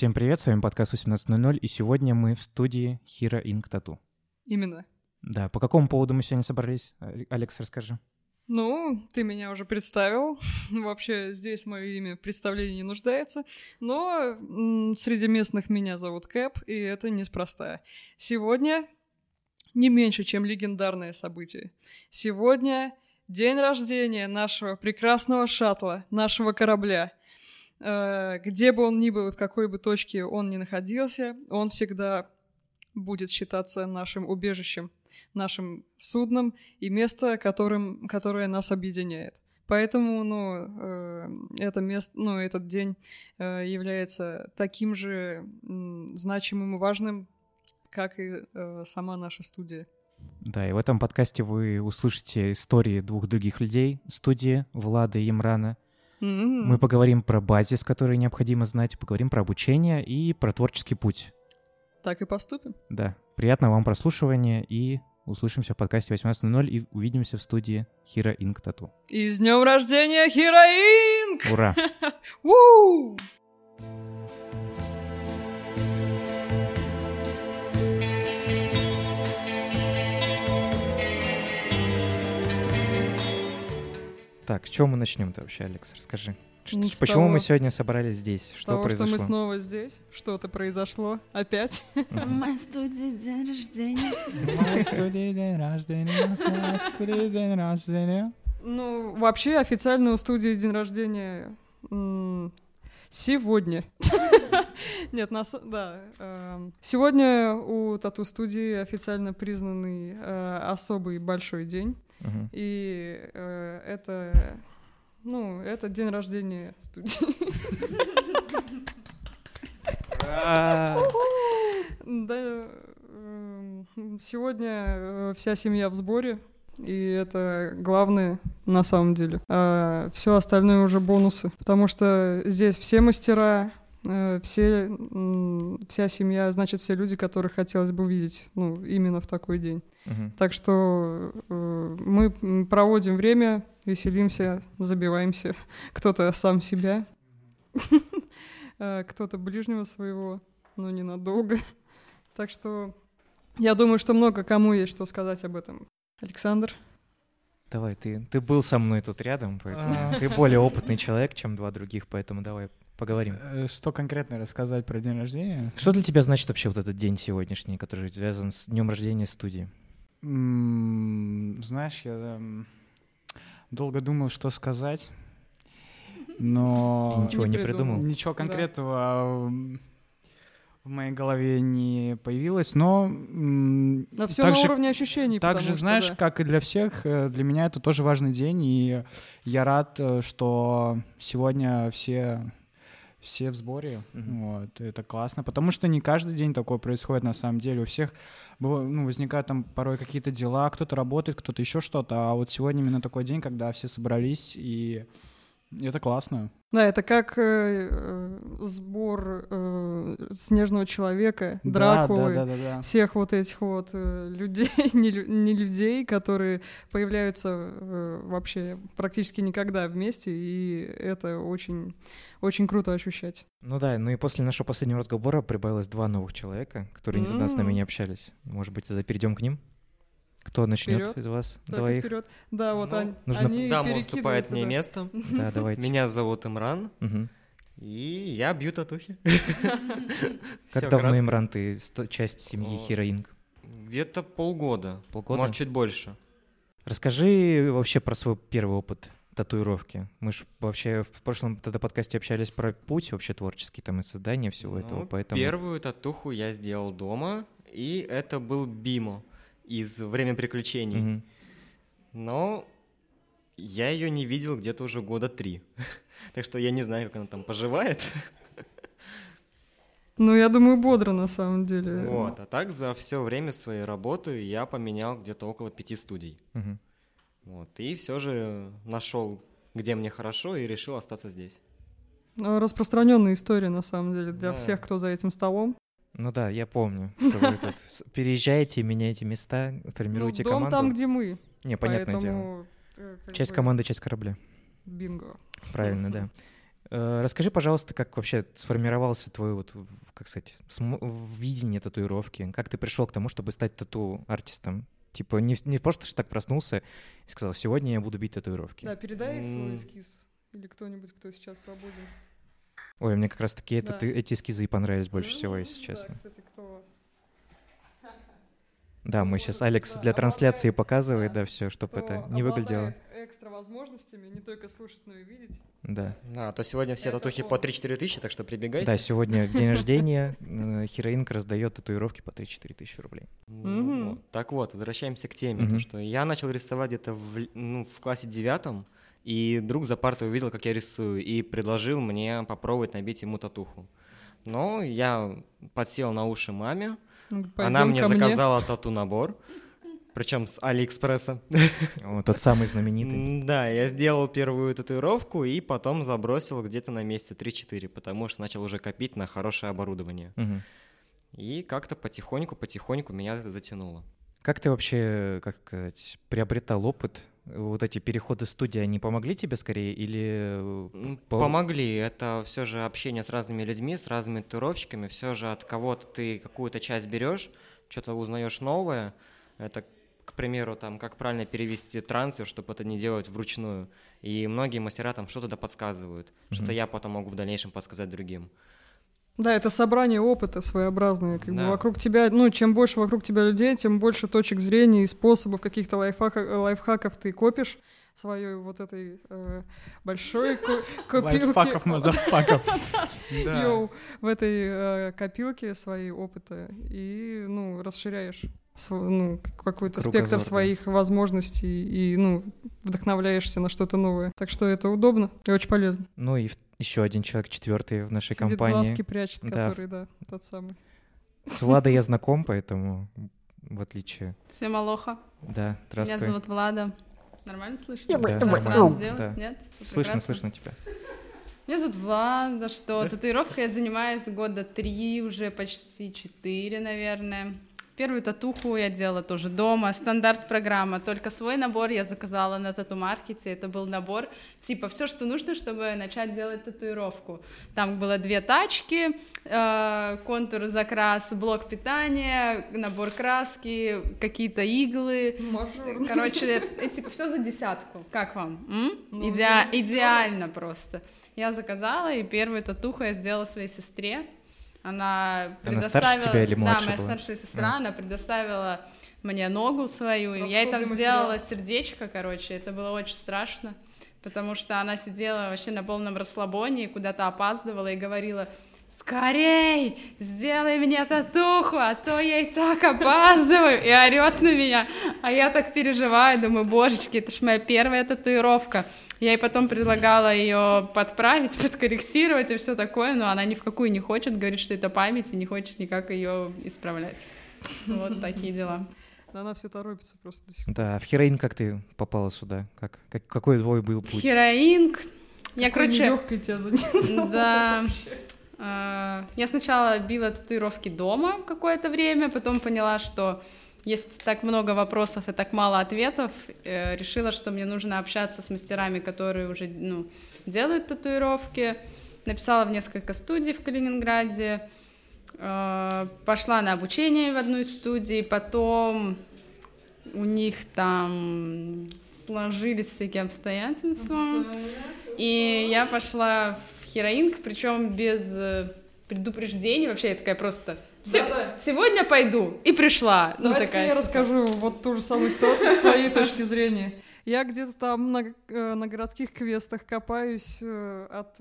Всем привет, с вами подкаст 18.00, и сегодня мы в студии Hira Inc. Tattoo. Именно. Да, по какому поводу мы сегодня собрались? А- Алекс, расскажи. Ну, ты меня уже представил. Вообще здесь мое имя в представлении не нуждается. Но среди местных меня зовут Кэп, и это неспроста. Сегодня не меньше, чем легендарное событие. Сегодня день рождения нашего прекрасного шаттла, нашего корабля. Э, Где бы он ни был и в какой бы точке он ни находился, он всегда будет считаться нашим убежищем, нашим судном и место, которым, которое нас объединяет. Поэтому, ну, э, это место, ну, этот день э, является таким же значимым и важным, как и сама наша студия. Да, и в этом подкасте вы услышите истории двух других людей студии, Влада и Емрана. Мы поговорим про базис, который необходимо знать, поговорим про обучение и про творческий путь. Так и поступим. Да, приятного вам прослушивания и услышимся в подкасте 18.00 и увидимся в студии Hira Inc. Tattoo. И с днем рождения, Хероинг! Ура! Так, с чего мы начнем-то вообще, Алекс? Расскажи. Ну, с Почему мы того- сегодня собрались здесь? Что Того, произошло? что мы снова здесь, что-то произошло опять. В моей студии день рождения. Моя студия день рождения, моя студия день рождения. Ну, вообще официально у студии день рождения сегодня. Нет, нас, да. эм, Сегодня у тату-студии официально признанный э, особый большой день. И э, это, ну, это день рождения студии. Да, эм, сегодня э, вся семья в сборе, и это главное на самом деле. А все остальное уже бонусы, потому что здесь все мастера, все, м, вся семья, значит, все люди, которых хотелось бы увидеть, ну, именно в такой день. Мгм. Так что э, мы проводим время, веселимся, забиваемся. Кто-то сам себя, э, кто-то ближнего своего, но ненадолго. Так что я думаю, что много кому есть что сказать об этом. Александр? Давай, ты, ты был со мной тут рядом, поэтому А. ты более опытный человек, чем два других, поэтому давай поговорим. Э, Что конкретно рассказать про день рождения? Что для тебя значит вообще вот этот день сегодняшний, который связан с днем рождения студии? Знаешь, я эм, долго думал, что сказать, но И ничего Не не придумал. придумал? ничего конкретного м, в моей голове не появилось, но Но все на уровне ощущений. Так потому же, что, знаешь, да. как и для всех, э, для меня это тоже важный день, и я рад, э, что сегодня все все в сборе, Мгм. вот, это классно, потому что не каждый день такое происходит на самом деле, у всех ну, возникают там порой какие-то дела, кто-то работает, кто-то еще что-то, а вот сегодня именно такой день, когда все собрались, и это классно. Да, это как э, э, сбор э, снежного человека, Да, Дракулы. да, да, да, да. всех вот этих вот э, людей, не, не людей, которые появляются э, вообще практически никогда вместе, и это очень, очень круто ощущать. Ну да, ну и после нашего последнего разговора прибавилось два новых человека, которые никогда с нами не общались. Может быть, тогда перейдем к ним? Кто начнет Вперед. из вас Так, двоих? вперед. Да, вот Ну, они, нужно- они Дама уступает мне да. место. Да, давайте. Меня зовут Имран, и я бью татухи. Как давно. Имран, ты ст- часть семьи О. Хероинг? Где-то полгода. Полгода? Может, чуть больше. Расскажи вообще про свой первый опыт татуировки. Мы же вообще в прошлом тогда подкасте общались про путь вообще творческий, там и создание всего Ну, этого, поэтому... Первую татуху я сделал дома, и это был Бимо из «Время приключений». Мгм. Но я ее не видел где-то уже года три. Так что я не знаю, как она там поживает. Ну, я думаю, бодро на самом деле. Вот. А так за все время своей работы я поменял где-то около пяти студий. Мгм. Вот. И все же нашел, где мне хорошо, и решил остаться здесь. Ну, Распространенная история, на самом деле, для Да. всех, кто за этим столом. Ну да, я помню, что вы тут переезжаете, меняете места, формируете Ну, дом команду. там, где мы. Не, понятное дело. поэтому, э, как Часть бы, команды, часть корабля. Бинго. Правильно, да. Э, Расскажи, пожалуйста, как вообще сформировался твой, вот, как сказать, видение татуировки? Как ты пришел к тому, чтобы стать тату-артистом? Типа не, не просто что так проснулся и сказал, сегодня я буду бить татуировки. Да, передай свой эскиз. Или кто-нибудь, кто сейчас свободен. Ой, мне как раз-таки это, Да. ты- эти эскизы и понравились больше всего, Ну, если честно. Да, кстати, кто... Да, мы сейчас Алекс да, для трансляции обладает- показывает, да, да, все, чтобы кто это не выглядело. экстра возможностями, не только слушать, но и видеть. Да. Да, а то сегодня все Это татухи по плохо. 3-4 тысячи, так что прибегайте. Да, сегодня день рождения, э, Хероинка раздает татуировки по 3-4 тысячи рублей. Ну. Так вот, возвращаемся к теме. То, что я начал рисовать где-то в, ну, в классе девятом, и друг за партой увидел, как я рисую, и предложил мне попробовать набить ему татуху. Но я подсел на уши маме, Ну, она пойдём мне заказала тату-набор, причем с Алиэкспресса. О, Тот самый знаменитый. Да, я сделал первую татуировку и потом забросил где-то на месяца 3-4, потому что начал уже копить на хорошее оборудование. Мгм. И как-то потихоньку-потихоньку меня это затянуло. Как ты вообще, как сказать, приобретал опыт? Вот эти переходы студии, они помогли тебе скорее или... э, Помогли. Это все же общение с разными людьми, с разными татуировщиками. Все же от кого-то ты какую-то часть берешь, что-то узнаешь новое. Это, к примеру, там, как правильно перевести трансфер, чтобы это не делать вручную. И многие мастера там что-то да подсказывают. Что-то я потом могу в дальнейшем подсказать другим. Да, это собрание опыта своеобразное. Как бы Да. вокруг тебя, ну, чем больше вокруг тебя людей, тем больше точек зрения и способов, каких-то лайфхаков, лайфхаков ты копишь своей вот этой э, большой ко- копилке. Лайфхаков, мазафаков. В этой э, копилке свои опыта и, ну, расширяешь ну, какой-то спектр своих возможностей и, ну, вдохновляешься на что-то новое. Так что это удобно и очень полезно. Ну и еще один человек, четвертый в нашей Сидит компании. глазки прячет, Да. который, да, тот самый. С Владой я знаком, поэтому в отличие... Всем алоха. Да, Меня здравствуй. зовут Влада. Нормально слышно? Да. Раз, раз сделать? Да. Нет? Всё Слышно, прекрасно? слышно тебя. Меня зовут Влада, что татуировкой я занимаюсь года три, уже почти четыре, наверное. Первую татуху я делала тоже дома, стандарт программа, только свой набор я заказала на тату-маркете, это был набор, типа все, что нужно, чтобы начать делать татуировку. Там было две тачки, э, контур, закрас, блок питания, набор краски, какие-то иглы, Мажор. Короче, э, типа все за десятку. Как вам? М? Ну, идеально просто. Я заказала, и первую татуху я сделала своей сестре. Она Она предоставила... старше тебя или младше Да, моя была? старшая сестра, она предоставила мне ногу свою, и я ей там сделала материал. сердечко, короче, это было очень страшно, потому что она сидела вообще на полном расслабоне, куда-то опаздывала и говорила, скорей, сделай мне татуху, а то я и так опаздываю, и орет на меня, а я так переживаю, думаю, божечки, это ж моя первая татуировка. Я ей потом предлагала ее подправить, подкорректировать и все такое, но она ни в какую не хочет, говорит, что это память и не хочет никак ее исправлять. Вот такие дела. Она все торопится просто до сих пор. Да, а в Хероин как ты попала сюда? Как, как, какой твой был путь? Хероинг. Я, короче, Легкой тебя занесла. Да. Э, Я сначала била татуировки дома какое-то время, потом поняла, что есть так много вопросов и так мало ответов, э, решила, что мне нужно общаться с мастерами, которые уже ну, делают татуировки. Написала в несколько студий в Калининграде, э, пошла на обучение в одну из студий, потом у них там сложились всякие обстоятельства. И я пошла в хероинг, причем без э, предупреждений. Вообще я такая просто «Се- Да-да. сегодня пойду и пришла. Ну, Давайте такая, я типа. расскажу вот ту же самую ситуацию с своей точки зрения. Я где-то там на, э, на городских квестах копаюсь, э, от,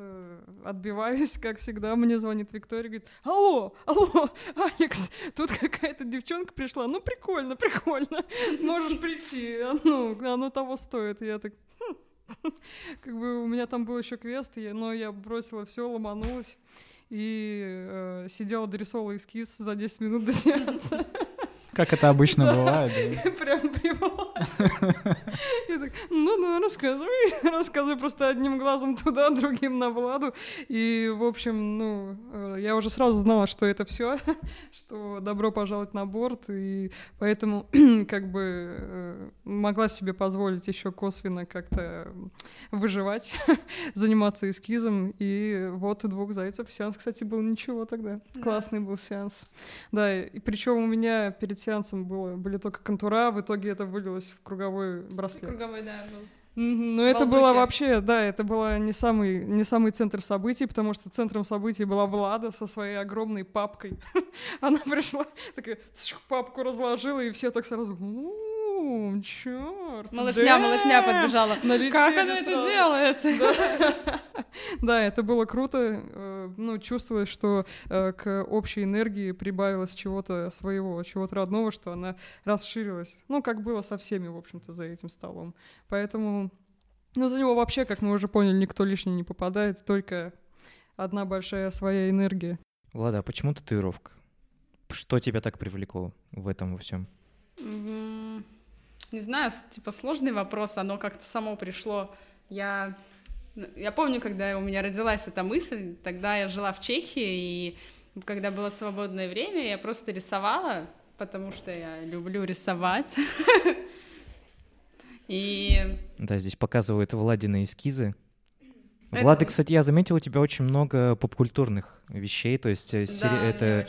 отбиваюсь, как всегда. Мне звонит Виктория, говорит, алло, алло, Алекс, тут какая-то девчонка пришла. Ну, прикольно, прикольно, можешь прийти, ну, оно того стоит. Я так, «Хм». как бы у меня там был еще квест, но я бросила все, ломанулась и э, сидела, дорисовала эскиз за 10 минут до сеанса. Как это обычно бывает, да? Прям привела. Я так, ну, ну, рассказывай. Рассказывай просто одним глазом туда, другим на Владу. И, в общем, ну, э, я уже сразу знала, что это все, что добро пожаловать на борт, и поэтому как бы э, могла себе позволить еще косвенно как-то выживать, заниматься эскизом, и вот и двух зайцев. Сеанс, кстати, был ничего тогда. Классный был сеанс. Да, и причем у меня перед сеансом было, были только контура, в итоге это вылилось в круговой браслет. Круговой, да, был. Но это было вообще, да, это было не самый, не самый центр событий, потому что центром событий была Влада со своей огромной папкой. Она пришла, такая, папку разложила, и все так сразу, «У, черт. Малышня, малышня подбежала. Налетели Как она это сразу. делает? Да, это было круто. э, Ну, чувствовалось, что э, к общей энергии прибавилось чего-то своего, чего-то родного, что она расширилась. Ну, как было со всеми, в общем-то, за этим столом. Поэтому, ну, за него вообще, как мы уже поняли, никто лишний не попадает, только одна большая своя энергия. Влада, а почему татуировка? Что тебя так привлекло в этом во всем? М, Не знаю, типа сложный вопрос, оно как-то само пришло. Я, я помню, когда у меня родилась эта мысль, тогда я жила в Чехии, и когда было свободное время, я просто рисовала, потому что я люблю рисовать. И Да, здесь показывают Владины эскизы. Влады, кстати, я заметил, у тебя очень много попкультурных вещей, то есть э, сери- да, мне это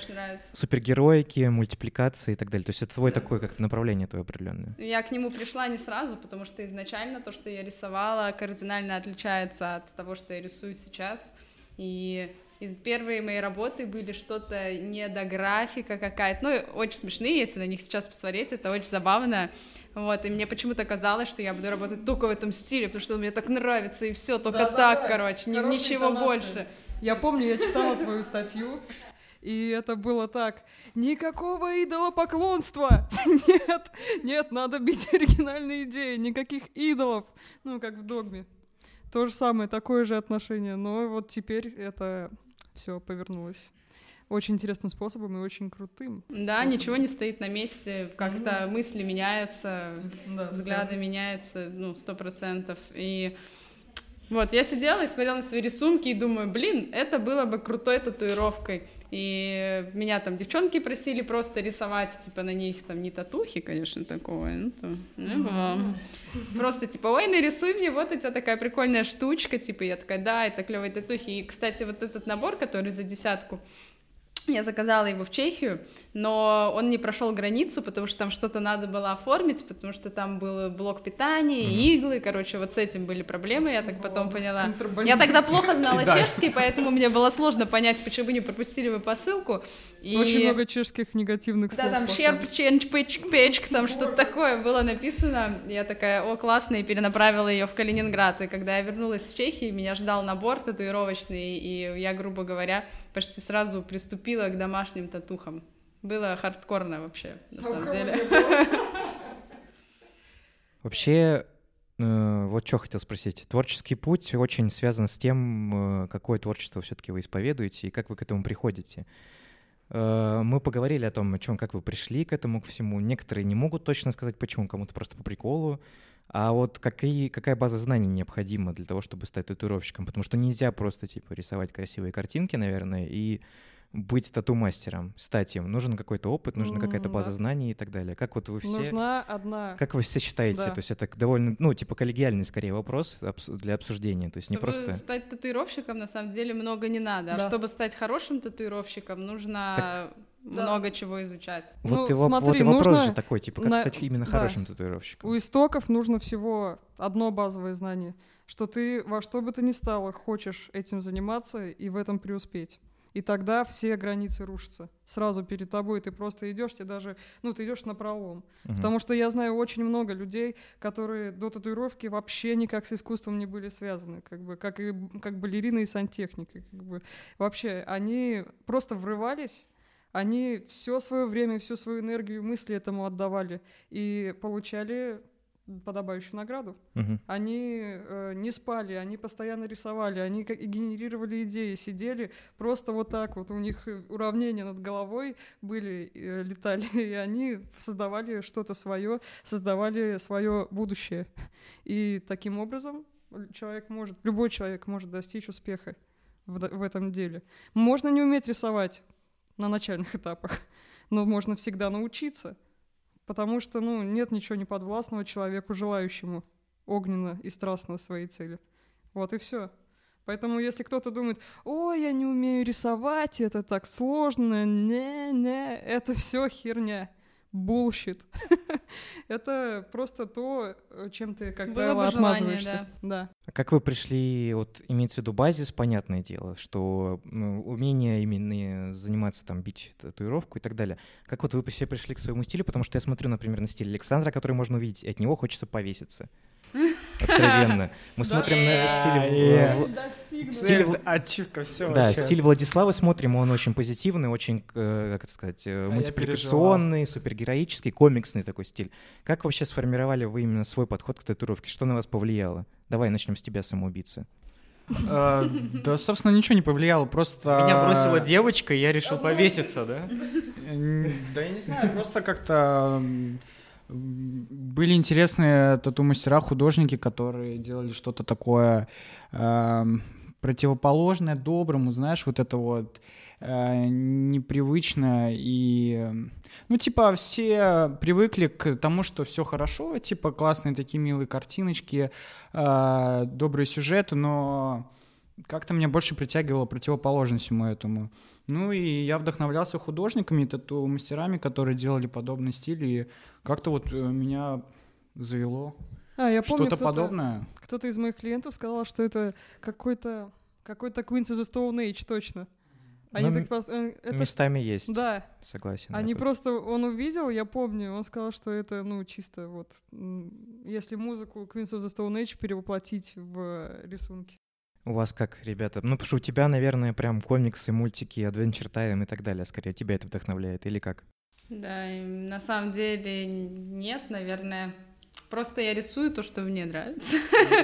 супергероики, мультипликации и так далее. То есть это твое такое как направление твое определенное. Я к нему пришла не сразу, потому что изначально то, что я рисовала, кардинально отличается от того, что я рисую сейчас. И из первые мои работы были что-то не до графика какая-то, ну, очень смешные, если на них сейчас посмотреть, это очень забавно, вот, и мне почему-то казалось, что я буду работать только в этом стиле, потому что мне так нравится, и все, только Да-да-да, так, короче, ни- хорошая ничего интонация. больше. Я помню, я читала твою статью, и это было так. Никакого идолопоклонства! Нет, нет, надо бить оригинальные идеи, никаких идолов. Ну, как в догме. То же самое, такое же отношение. Но вот теперь это все повернулось очень интересным способом и очень крутым. Да, способом. ничего не стоит на месте, как-то мысли меняются, Да, взгляды меняются, ну, сто процентов. И вот, я сидела и смотрела на свои рисунки и думаю, блин, это было бы крутой татуировкой. И меня там девчонки просили просто рисовать, типа, на них там не татухи, конечно, такого, ну, то, не было. Просто типа, ой, нарисуй мне, вот у тебя такая прикольная штучка, типа, я такая, да, это клевые татухи. И, кстати, вот этот набор, который за десятку, я заказала его в Чехию, но он не прошел границу, потому что там что-то надо было оформить, потому что там был блок питания, иглы, короче, вот с этим были проблемы, я так потом поняла. Я тогда плохо знала чешский, поэтому мне было сложно понять, почему не пропустили вы посылку. И... Очень много чешских негативных Да, слов. там походу. щерп, ченч, печк, печк, там что-то такое было написано. Я такая, о, классно, и перенаправила ее в Калининград. И когда я вернулась с Чехии, меня ждал набор татуировочный, и я, грубо говоря, почти сразу приступила к домашним татухам. Было хардкорно вообще, на самом деле. Вообще, э, вот что хотел спросить. Творческий путь очень связан с тем, э, какое творчество все-таки вы исповедуете и как вы к этому приходите. Э, Мы поговорили о том, о чем, как вы пришли к этому, к всему. Некоторые не могут точно сказать, почему, кому-то просто по приколу. А вот какие, какая база знаний необходима для того, чтобы стать татуировщиком? Потому что нельзя просто, типа, рисовать красивые картинки, наверное, и быть тату-мастером, стать им. Нужен какой-то опыт, нужна М, какая-то база да. знаний и так далее. Как вот вы все... Нужна одна. Как вы все считаете? Да. То есть это довольно, ну, типа коллегиальный скорее вопрос для обсуждения. То есть не Чтобы просто... стать татуировщиком, на самом деле, много не надо. А Да. чтобы стать хорошим татуировщиком, нужно Так- много чего изучать. Вот, Ну, и, воп- вот смотри, и вопрос нужно же такой, типа, как на- стать именно да. хорошим татуировщиком? У истоков нужно всего одно базовое знание, что ты во что бы то ни стало хочешь этим заниматься и в этом преуспеть. И тогда все границы рушатся. Сразу перед тобой ты просто идешь, тебе даже, ну, ты идешь на пролом. Мгм. Потому что я знаю очень много людей, которые до татуировки вообще никак с искусством не были связаны, как бы, как и как балерины и сантехники. Как бы. Вообще, они просто врывались, они все свое время, всю свою энергию мысли этому отдавали и получали подобающую награду. Мгм. Они э, не спали, они постоянно рисовали, они как- генерировали идеи, сидели просто вот так вот. У них э, уравнения над головой были, э, летали, и они создавали что-то свое, создавали свое будущее. И таким образом человек может, любой человек может достичь успеха в, в этом деле. Можно не уметь рисовать на начальных этапах, но можно всегда научиться. Потому что, ну, нет ничего неподвластного человеку, желающему огненно и страстно своей цели. Вот и все. Поэтому, если кто-то думает, ой, я не умею рисовать, это так сложно, не-не, это все херня. Bullshit. это просто то, э, чем ты, как Было правило, бы желание, отмазываешься. Да. А как вы пришли, вот имеется в виду базис, понятное дело, что ну, умение именно заниматься там, бить татуировку и так далее. Как вот вы все пришли к своему стилю? Потому что я смотрю, например, на стиль Александра, который можно увидеть, и от него хочется повеситься. Откровенно. Мы смотрим на стиль... Стиль Ачивка, все Да, стиль Владислава смотрим, он очень позитивный, очень, э, как это сказать, э, я мультипликационный, супергероический, комиксный такой стиль. Как вообще сформировали вы именно свой подход к татуировке? Что на вас повлияло? Давай начнем с тебя, самоубийца. Э, Да, собственно, ничего не повлияло, просто... Меня бросила девочка, и я решил повеситься, да? Да я не знаю, просто как-то были интересные тату-мастера, художники, которые делали что-то такое эм, противоположное доброму, знаешь, вот это вот э, непривычное и... эм, Ну, типа, все привыкли к тому, что все хорошо, типа, классные такие милые картиночки, э, добрые сюжеты, но как-то меня больше притягивало противоположность всему этому. Ну и я вдохновлялся художниками, тату-мастерами, которые делали подобный стиль, и как-то вот э, меня завело А, я помню, что-то кто-то- подобное. Кто-то из моих клиентов сказал, что это какой-то какой-то Queens of the Stone Age, точно. Они Ну, так пос- э, это Местами есть, Да, согласен. они просто, он увидел, я помню, он сказал, что это, ну, чисто вот, если музыку Queens of the Stone Age перевоплотить в рисунки. У вас как, ребята? Ну, потому что у тебя, наверное, прям комиксы, мультики, Adventure Time и так далее. Скорее, тебя это вдохновляет или как? Да, на самом деле нет, наверное. Просто я рисую то, что мне нравится.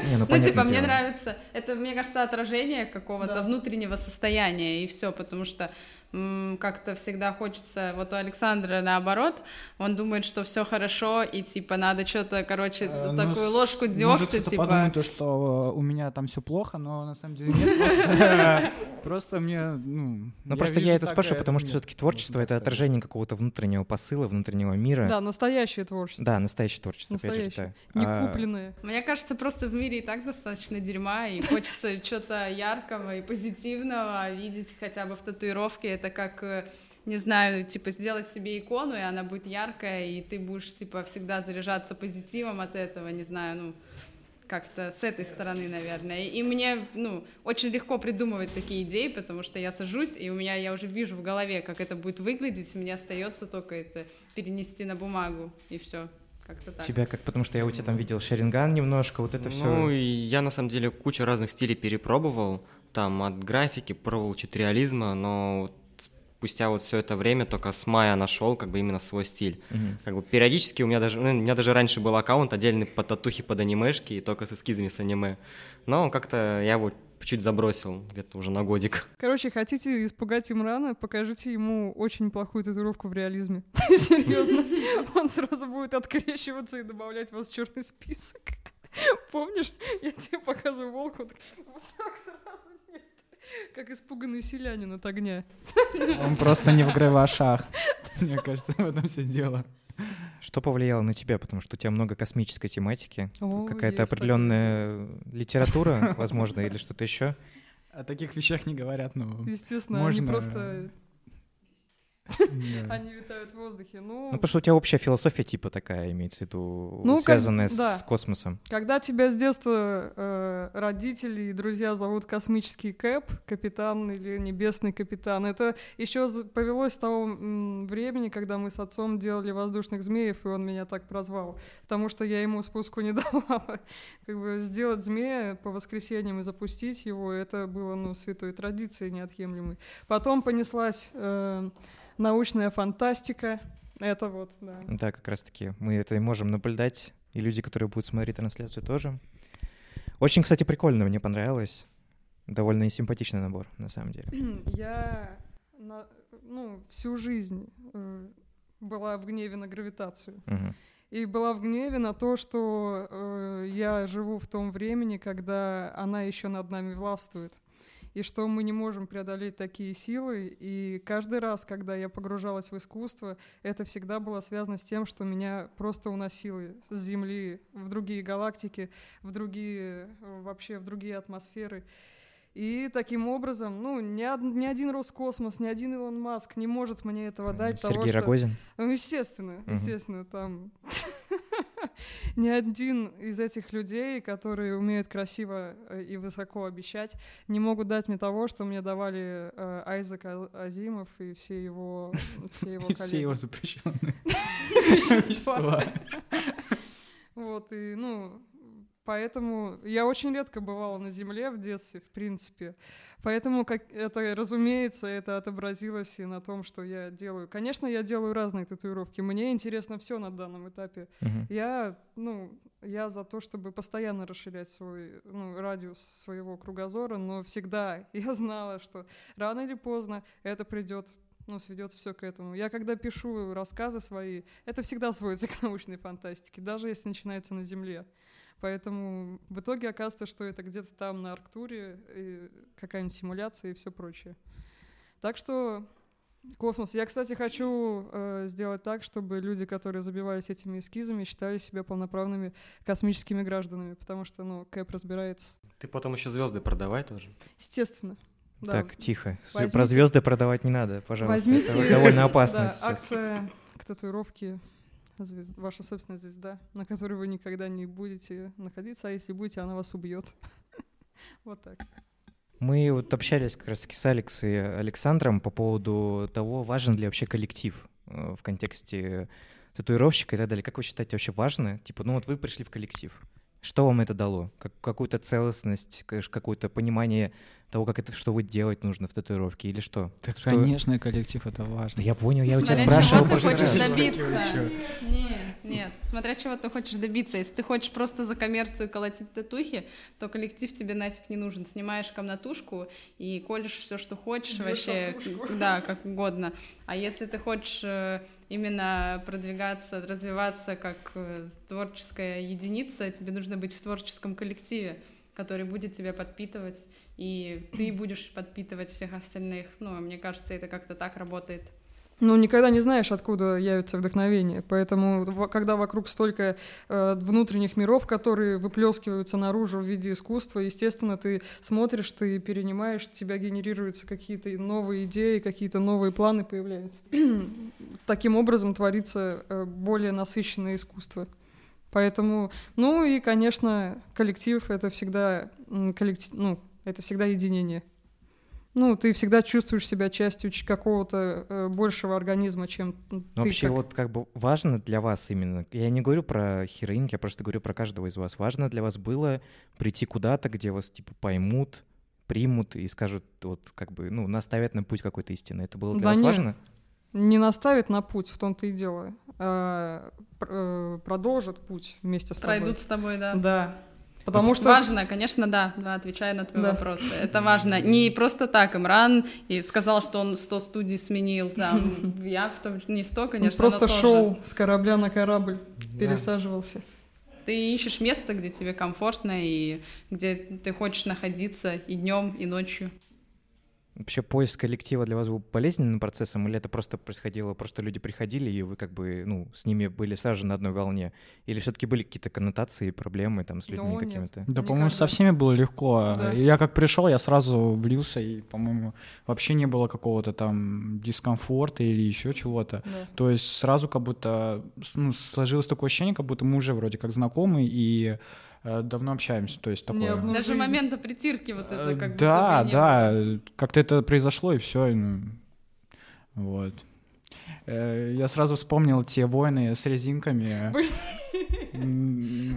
Не, ну, Ну, типа, мне дело. нравится, это, мне кажется, отражение какого-то Да. внутреннего состояния, и все, потому что как-то всегда хочется, вот у Александра наоборот, он думает, что все хорошо, и типа надо что-то, короче, Э, ну, такую ложку дегтя, типа. подумает, то, что э, у меня там все плохо, но на самом деле нет, просто, мне, ну... Ну, просто я это так, спрашиваю, а потому что все-таки творчество — это отражение какого-то внутреннего посыла, внутреннего мира. Да, настоящее творчество, Да, настоящее творчество, опять же, настоящее, да. не А, купленное. Мне кажется, просто в мире и так достаточно дерьма, и хочется что-то яркого и позитивного а видеть хотя бы в татуировке. Это как, э, не знаю, типа сделать себе икону, и она будет яркая, и ты будешь, типа, всегда заряжаться позитивом от этого, не знаю, ну, как-то с этой стороны, наверное. И мне, ну, очень легко придумывать такие идеи, потому что я сажусь, и у меня, я уже вижу в голове, как это будет выглядеть, мне остается только это перенести на бумагу, и все. Как-то так. Тебя как, потому что я у тебя там видел шеринган немножко, вот это все. Ну, и я на самом деле кучу разных стилей перепробовал, там от графики, пробовал чуть реализма, но спустя вот все это время только с мая нашел как бы именно свой стиль. Как бы периодически у меня даже, ну, у меня даже раньше был аккаунт отдельный по татухе под анимешки и только с эскизами с аниме. Но как-то я его чуть забросил где-то уже на годик. Короче, хотите испугать Имрана, покажите ему очень плохую татуировку в реализме. Серьезно. Он сразу будет открещиваться и добавлять вас в черный список. Помнишь, я тебе показываю волку, вот так сразу. Как испуганный селянин от огня. Он просто не в гравашах. Мне кажется, в этом все дело. Что повлияло на тебя? Потому что у тебя много космической тематики. Какая-то определенная литература, возможно, или что-то еще. О таких вещах не говорят, но... Естественно, Можно- они просто... Они витают в воздухе. Ну, Ну, потому что у тебя общая философия типа такая имеется в виду, Ну, связанная с космосом. Когда тебя с детства э, родители и друзья зовут космический Кэп, капитан или небесный капитан, это еще повелось с того времени, когда мы с отцом делали воздушных змеев, и он меня так прозвал, потому что я ему спуску не давала. Как бы сделать змея по воскресеньям и запустить его, это было, ну, святой традицией неотъемлемой. Потом понеслась э, научная фантастика, это вот, да. Да, как раз-таки мы это и можем наблюдать и люди, которые будут смотреть трансляцию тоже. Очень, кстати, прикольно, мне понравилось. Довольно и симпатичный набор, на самом деле. Я на- ну, всю жизнь э, была в гневе на гравитацию. Мгм. И была в гневе на то, что э, я живу в том времени, когда она еще над нами властвует. И что мы не можем преодолеть такие силы. И каждый раз, когда я погружалась в искусство, это всегда было связано с тем, что меня просто уносило с Земли в другие галактики, в другие, вообще в другие атмосферы. И таким образом, ну, ни, од- ни один Роскосмос, ни один Илон Маск не может мне этого дать. того, Сергей что- Рогозин. ну, естественно, Мгм. естественно, там ни один из этих людей, которые умеют красиво э, и высоко обещать, не могут дать мне того, что мне давали э, Айзек А- Азимов и все его, все его И все его коллеги. запрещенные вещества. Вот, и, ну, поэтому я очень редко бывала на Земле в детстве, в принципе. Поэтому, как это, разумеется, это отобразилось и на том, что я делаю. Конечно, я делаю разные татуировки. Мне интересно все на данном этапе. Мгм. Я, ну, я за то, чтобы постоянно расширять свой, ну, радиус своего кругозора, но всегда я знала, что рано или поздно это придет ну, сведет все к этому. Я когда пишу рассказы свои, это всегда сводится к научной фантастике, даже если начинается на Земле. Поэтому в итоге оказывается, что это где-то там на Арктуре, какая-нибудь симуляция и все прочее. Так что космос. Я, кстати, хочу э, сделать так, чтобы люди, которые забивались этими эскизами, считали себя полноправными космическими гражданами, потому что, ну, Кэп разбирается. Ты потом еще звезды продавай тоже. Естественно. Да. Так, тихо. Возьмите- Про звезды продавать не надо, пожалуйста. Возьмите... Это довольно опасно да, сейчас. акция к татуировке звезд- ваша собственная звезда, на которой вы никогда не будете находиться, а если будете, она вас убьет. Вот так. Мы вот общались как раз с Алекс и Александром по поводу того, важен ли вообще коллектив э, в контексте татуировщика и так далее. Как вы считаете, вообще важно? Типа, ну вот вы пришли в коллектив. Что вам это дало? Как, какую-то целостность, какое-то понимание того, как это, что вы делать нужно в татуировке или что? Так, Что- конечно, коллектив — это Да важно. я понял, я у тебя Смотря спрашивал чего в ты хочешь раз. добиться. Нет, нет, смотря чего ты хочешь добиться. Если ты хочешь просто за коммерцию колотить татухи, то коллектив тебе нафиг не нужен. Снимаешь комнатушку и колешь все, что хочешь, вообще, да, как угодно. А если ты хочешь э, именно продвигаться, развиваться как э, творческая единица, тебе нужно быть в творческом коллективе, который будет тебя подпитывать, и ты будешь подпитывать всех остальных. Ну, мне кажется, это как-то так работает. Ну, никогда не знаешь, откуда явится вдохновение. Поэтому, когда вокруг столько э, внутренних миров, которые выплескиваются наружу в виде искусства, естественно, ты смотришь, ты перенимаешь, у тебя генерируются какие-то новые идеи, какие-то новые планы появляются. Таким образом творится э, более насыщенное искусство. Поэтому, ну и, конечно, коллектив — это всегда, коллектив, ну, это всегда единение. Ну, ты всегда чувствуешь себя частью какого-то э, большего организма, чем ты вообще как- вот как бы важно для вас именно, я не говорю про хероинки, я просто говорю про каждого из вас, важно для вас было прийти куда-то, где вас типа поймут, примут и скажут, вот как бы, ну, наставят на путь какой-то истины. Это было для Да вас нет. важно? не наставит на путь, в том-то и дело, пр- э, продолжит путь вместе с тобой. Пройдут с тобой, да. Да. Потому что... Важно, конечно, да, да, отвечая на твой Да. вопрос. Это важно. Не просто так Имран и сказал, что он 100 студий сменил. Там, я в том не 100, он конечно, просто но тоже. шел с корабля на корабль, пересаживался. Ты ищешь место, где тебе комфортно и где ты хочешь находиться и днем, и ночью. Вообще поиск коллектива для вас был болезненным процессом, или это просто происходило, просто люди приходили, и вы как бы, ну, с ними были сразу же на одной волне? Или все-таки были какие-то коннотации, проблемы там с Да людьми нет. какими-то? Да, по-моему, со всеми было легко. Да. Я как пришел, я сразу влился, и, по-моему, вообще не было какого-то там дискомфорта или еще чего-то. Да. То есть сразу как будто ну, сложилось такое ощущение, как будто мы уже вроде как знакомы и давно общаемся. То есть Не такое. одну Даже жизнь. момента притирки вот это Э, как да, бы не да, было. как-то это произошло и все. вот. Э, Я сразу вспомнил те войны с резинками.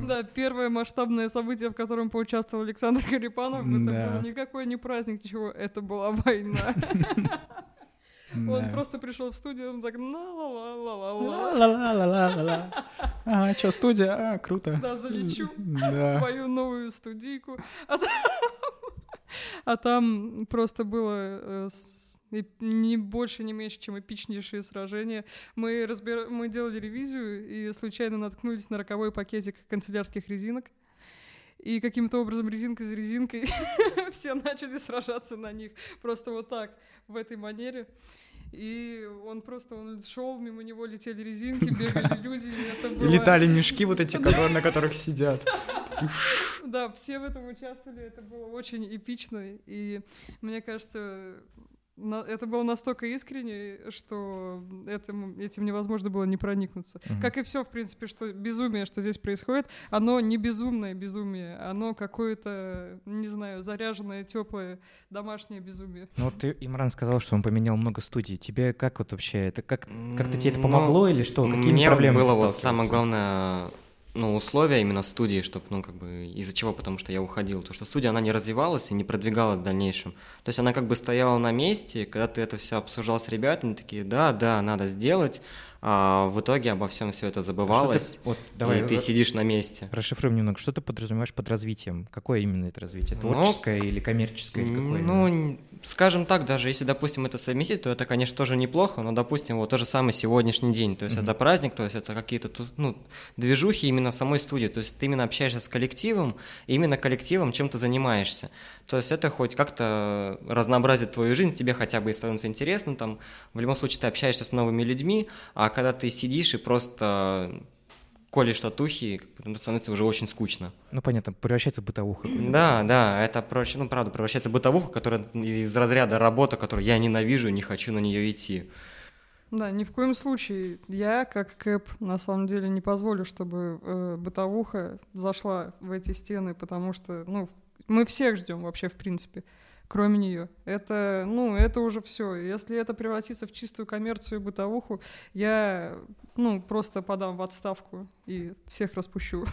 Да, первое масштабное событие, в котором поучаствовал Александр Карипанов, это Да. был никакой не праздник, ничего, это была война. Он просто пришел в студию, он так ла-ла-ла-ла-ла-ла. Ла-ла-ла-ла-ла. Ага, что, студия? А, круто. Да, залечу Да. свою новую студийку. А там, а просто было э, эп- не больше, не меньше, чем эпичнейшие сражения. Мы, разбира... мы делали ревизию и случайно наткнулись на роковой пакетик канцелярских резинок. И каким-то образом резинка за резинкой все начали сражаться на них. Просто вот так, в этой манере. И он просто, он шел, мимо него летели резинки, бегали люди. и это И было- летали мешки вот эти, на которых сидят. Да, все в этом участвовали, это было очень эпично, и мне кажется, это было настолько искренне, что этим, этим невозможно было не проникнуться. Мгм. Как и все, в принципе, что безумие, что здесь происходит, оно не безумное безумие, оно какое-то, не знаю, заряженное, теплое, домашнее безумие. Ну вот ты, Имран сказал, что он поменял много студий. Тебе как вот вообще, это как, как-то тебе это Ну, помогло или что? Какими Мне проблемами было вот самое главное, ну, условие именно студии, чтобы, ну, как бы, из-за чего, потому что я уходил, то, что студия, она не развивалась и не продвигалась в дальнейшем. То есть она как бы стояла на месте, когда ты это все обсуждал с ребятами, такие, да, да, надо сделать, а в итоге обо всем все это ты- забывалось, вот, давай, и ты ра- сидишь на месте. расшифруем немного. Что ты подразумеваешь под развитием? Какое именно это развитие? Ну, Творческое или коммерческое? Или какое Ну, именно? скажем так, даже если, допустим, это совместить, то это, конечно, тоже неплохо, но, допустим, вот то же самое сегодняшний день, то есть это праздник, то есть это какие-то, ну, движухи именно самой студии, то есть ты именно общаешься с коллективом, именно коллективом чем ты занимаешься. То есть это хоть как-то разнообразит твою жизнь, тебе хотя бы и становится интересно, там, в любом случае ты общаешься с новыми людьми, а когда ты сидишь и просто колешь татухи, становится уже очень скучно. Ну, понятно, превращается в бытовуху. Да, да, это, проще, ну, правда, превращается в бытовуху, которая из разряда работа, которую я ненавижу, не хочу на нее идти. Да, ни в коем случае. Я, как Кэп, на самом деле не позволю, чтобы э, бытовуха зашла в эти стены, потому что, ну, мы всех ждем вообще, в принципе, кроме нее. Это, ну, это уже все. Если это превратится в чистую коммерцию и бытовуху, я, ну, просто подам в отставку и всех распущу.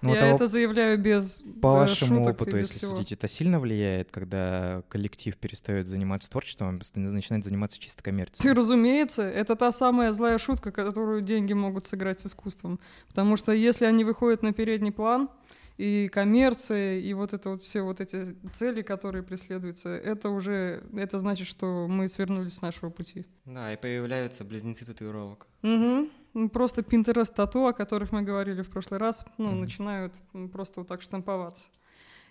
Ну, я это это заявляю без По вашему опыту, если всего. судить, это сильно влияет, когда коллектив перестает заниматься творчеством, а начинает заниматься чисто Ты, коммерцией? разумеется, это та самая злая шутка, которую деньги могут сыграть с искусством. Потому что если они выходят на передний план, и коммерция, и вот это вот все вот эти цели, которые преследуются, это уже, это значит, что мы свернулись с нашего пути. Да, и появляются близнецы татуировок. Ну, Просто Pinterest тату, о которых мы говорили в прошлый раз, ну, Мгм. начинают просто вот так штамповаться.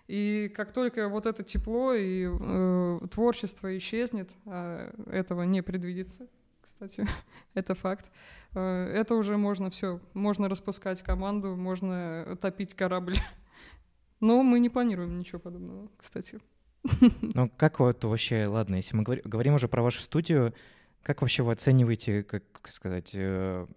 И как только вот это тепло и э, творчество исчезнет, а этого не предвидится, кстати, это факт, э, это уже можно все, можно распускать команду, можно топить корабль. Но мы не планируем ничего подобного, кстати. Ну, как вот вообще, ладно, если мы говори- говорим уже про вашу студию, как вообще вы оцениваете, как сказать, э,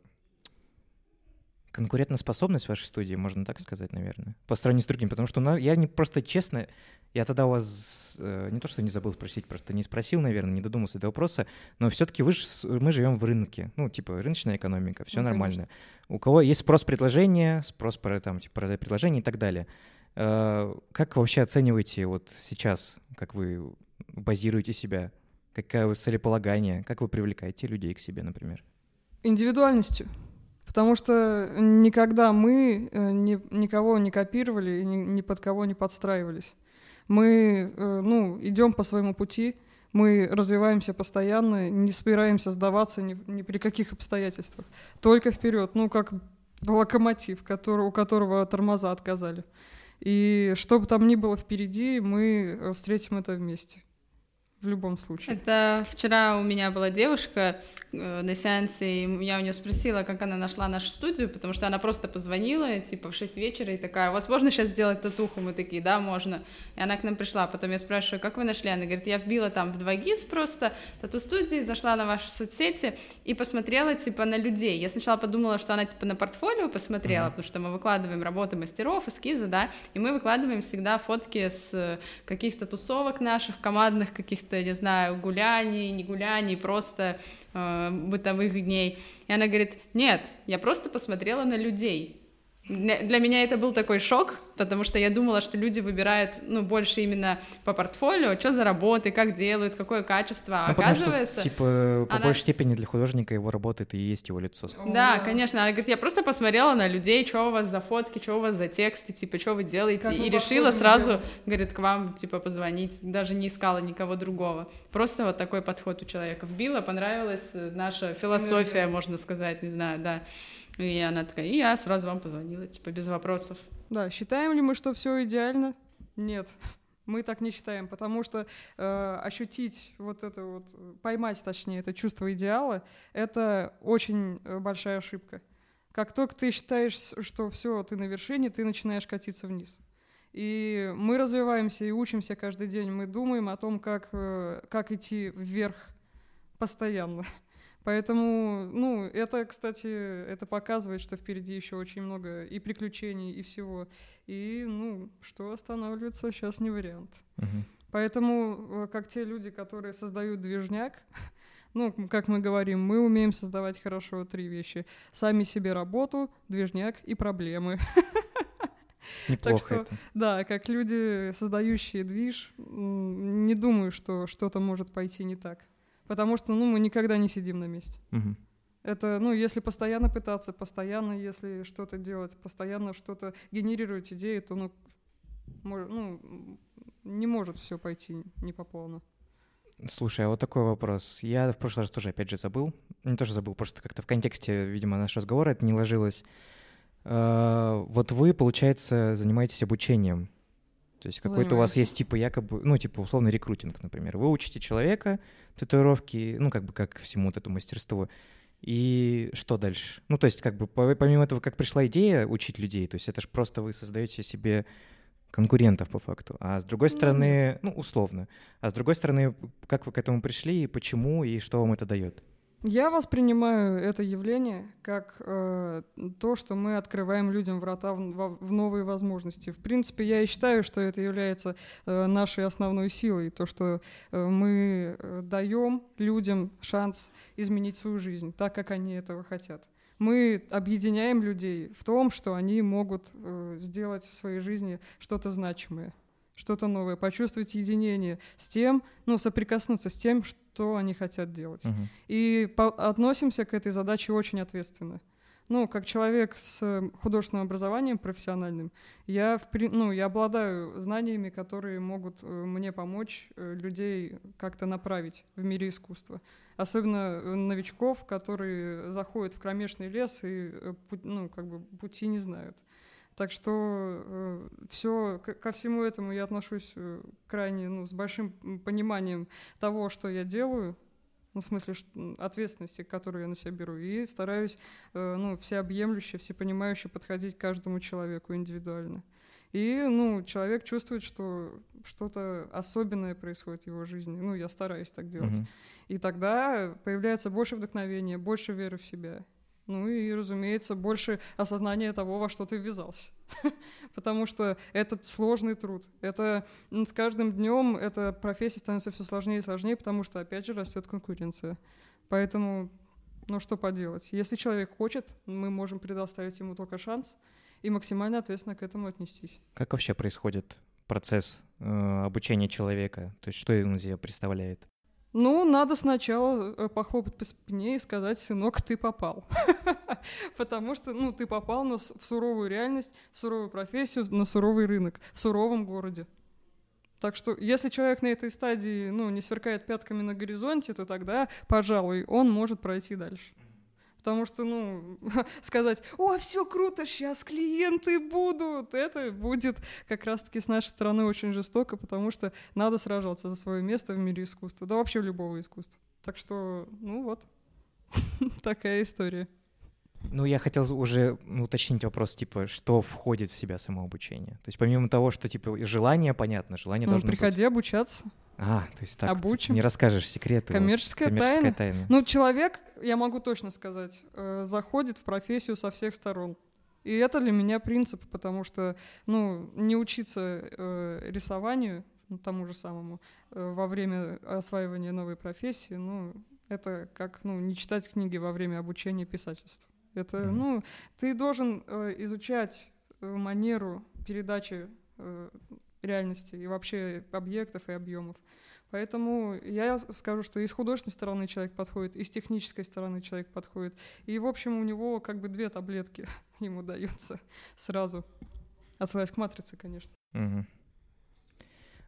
конкурентоспособность вашей студии, можно так сказать, наверное, по сравнению с другими? Потому что я не просто честно, я тогда у вас э, не то, что не забыл спросить, просто не спросил, наверное, не додумался до вопроса, но все-таки вы ж мы живем в рынке, ну, типа, рыночная экономика, все Ну, нормально. У кого есть спрос предложения, спрос про там, типа, продать предложение и так далее. Э, Как вообще оцениваете вот сейчас, как вы базируете себя? Какое целеполагание? Как вы привлекаете людей к себе, например? Индивидуальностью. Потому что никогда мы э, ни- никого не копировали и ни, ни под кого не подстраивались. Мы э, ну, идем по своему пути, мы развиваемся постоянно, не собираемся сдаваться ни, ни при каких обстоятельствах. Только вперед, ну как локомотив, который, у которого тормоза отказали. И что бы там ни было впереди, мы э, встретим это вместе. В любом случае. Это вчера у меня была девушка э, на сеансе, и я у нее спросила, как она нашла нашу студию, потому что она просто позвонила, типа, в 6 вечера, и такая, у вас можно сейчас сделать татуху? Мы такие, да, можно. И она к нам пришла, потом я спрашиваю, как вы нашли? Она говорит, я вбила там в 2GIS просто тату-студии, зашла на ваши соцсети и посмотрела, типа, на людей. Я сначала подумала, что она, типа, на портфолио посмотрела, потому что мы выкладываем работы мастеров, эскизы, да, и мы выкладываем всегда фотки с каких-то тусовок наших, командных каких-то, не знаю, гуляний, не гуляний, просто э, бытовых дней. И она говорит, нет, я просто посмотрела на людей. Для, для меня это был такой шок, потому что я думала, что люди выбирают, ну, больше именно по портфолио, что за работы, как делают, какое качество, а Ну, потому что, оказывается... типа, по она- большей степени для художника его работа это и есть его лицо. Да, конечно. Она говорит, я просто посмотрела на людей, что у вас за фотки, что у вас за тексты, типа, что вы делаете, Как и решила сразу, делу. говорит, к вам, типа, позвонить, даже не искала никого другого. Просто вот такой подход у человека. Вбила, понравилась наша философия, можно сказать, не знаю, да. И она такая, и я сразу вам позвонила, типа, без вопросов. Да, считаем ли мы, что все идеально? Нет. Мы так не считаем, потому что э, ощутить вот это вот, поймать, точнее, это чувство идеала, это очень э, большая ошибка. Как только ты считаешь, что все, ты на вершине, ты начинаешь катиться вниз. И мы развиваемся и учимся каждый день. Мы думаем о том, как, э, как идти вверх постоянно. Поэтому, ну, это, кстати, это показывает, что впереди еще очень много и приключений, и всего. И, ну, что останавливаться сейчас не вариант. Мгм. Поэтому, э, как те люди, которые создают движняк, ну, как мы говорим, мы умеем создавать хорошо три вещи. Сами себе работу, движняк и проблемы. Неплохо что- это. Да, как люди, создающие движ, не думаю, что что-то может пойти не так. Потому что, ну, мы никогда не сидим на месте. Мгм. Это, ну, если постоянно пытаться, постоянно, если что-то делать, постоянно что-то генерировать идеи, то, ну, мож- ну, не может все пойти не по плану. Слушай, а вот такой вопрос. Я в прошлый раз тоже, опять же, забыл. Не тоже забыл, просто как-то в контексте, видимо, нашего разговора это не ложилось. А, Вот вы, получается, занимаетесь обучением. То есть какой-то у вас есть, типа, якобы, ну, типа, условный рекрутинг, например. Вы учите человека татуировки, ну, как бы, как всему вот этому мастерству. И что дальше? Ну, то есть, как бы, по- помимо этого, как пришла идея учить людей, то есть это же просто вы создаете себе конкурентов по факту. А с другой стороны, ну, условно. А с другой стороны, как вы к этому пришли, и почему, и что вам это дает? Я воспринимаю это явление как э, то, что мы открываем людям врата в, в новые возможности. В принципе, я и считаю, что это является э, нашей основной силой, то, что э, мы э, даем людям шанс изменить свою жизнь так, как они этого хотят. Мы объединяем людей в том, что они могут э, сделать в своей жизни что-то значимое, что-то новое, почувствовать единение с тем, ну, соприкоснуться с тем, что они хотят делать. Мгм. И по- относимся к этой задаче очень ответственно. Ну, как человек с художественным образованием профессиональным, я, в ну, я обладаю знаниями, которые могут э, мне помочь э, людей как-то направить в мире искусства. Особенно э, новичков, которые заходят в кромешный лес и ну, как бы пути не знают. Так что все, ко всему этому я отношусь э, крайне ну, с большим пониманием того, что я делаю, ну, в смысле ответственности, которую я на себя беру, и стараюсь э, ну, всеобъемлюще, всепонимающе подходить к каждому человеку индивидуально. И, ну, человек чувствует, что что-то особенное происходит в его жизни. Ну, я стараюсь так делать. Мгм. И тогда появляется больше вдохновения, больше веры в себя. Ну и, разумеется, больше осознания того, во что ты ввязался. Потому что этот сложный труд. Это с каждым днем эта профессия становится все сложнее и сложнее, потому что, опять же, растет конкуренция. Поэтому, ну что поделать. Если человек хочет, мы можем предоставить ему только шанс и максимально ответственно к этому отнестись. Как вообще происходит процесс э, обучения человека? То есть что он из себя представляет? Ну, надо сначала э, похлопать по спине и сказать, сынок, ты попал. Потому что, ну, ты попал на в суровую реальность, в суровую профессию, на суровый рынок, в суровом городе. Так что, если человек на этой стадии, ну, не сверкает пятками на горизонте, то тогда, пожалуй, он может пройти дальше. Потому что, ну, сказать, о, все круто, сейчас клиенты будут, это будет как раз-таки с нашей стороны очень жестоко, потому что надо сражаться за свое место в мире искусства, да вообще любого искусства. Так что, ну вот, такая история. Ну, я хотел уже ну, уточнить вопрос, типа, что входит в себя самообучение? То есть помимо того, что, типа, желание, понятно, желание Ну, должно приходи обучаться. быть. А, то есть так, Обучим. не расскажешь секреты. Коммерческая Коммерческая тайна. тайна. Ну, человек, я могу точно сказать, э, заходит в профессию со всех сторон. И это для меня принцип, потому что, ну, не учиться э, рисованию, ну, тому же самому, э, во время осваивания новой профессии, ну, это как, ну, не читать книги во время обучения писательству. Это, Мгм. ну, ты должен э, изучать э, манеру передачи э, реальности и вообще объектов и объемов. Поэтому я скажу, что и с художественной стороны человек подходит, и с технической стороны человек подходит. И, в общем, у него как бы две таблетки ему даются сразу. Отсылаясь к матрице, конечно. Мгм.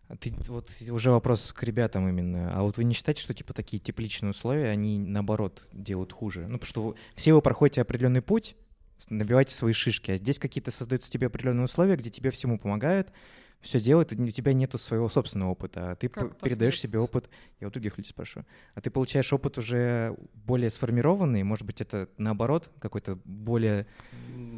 А ты вот уже вопрос к ребятам именно. А вот вы не считаете, что типа такие тепличные условия, они наоборот делают хуже? Ну, потому что все вы проходите определенный путь, набиваете свои шишки, а здесь какие-то создаются тебе определенные условия, где тебе всему помогают, все делают, и у тебя нету своего собственного опыта, а ты Как так передаешь нет? себе опыт, я у других людей спрашиваю, а ты получаешь опыт уже более сформированный, может быть, это наоборот какой-то более...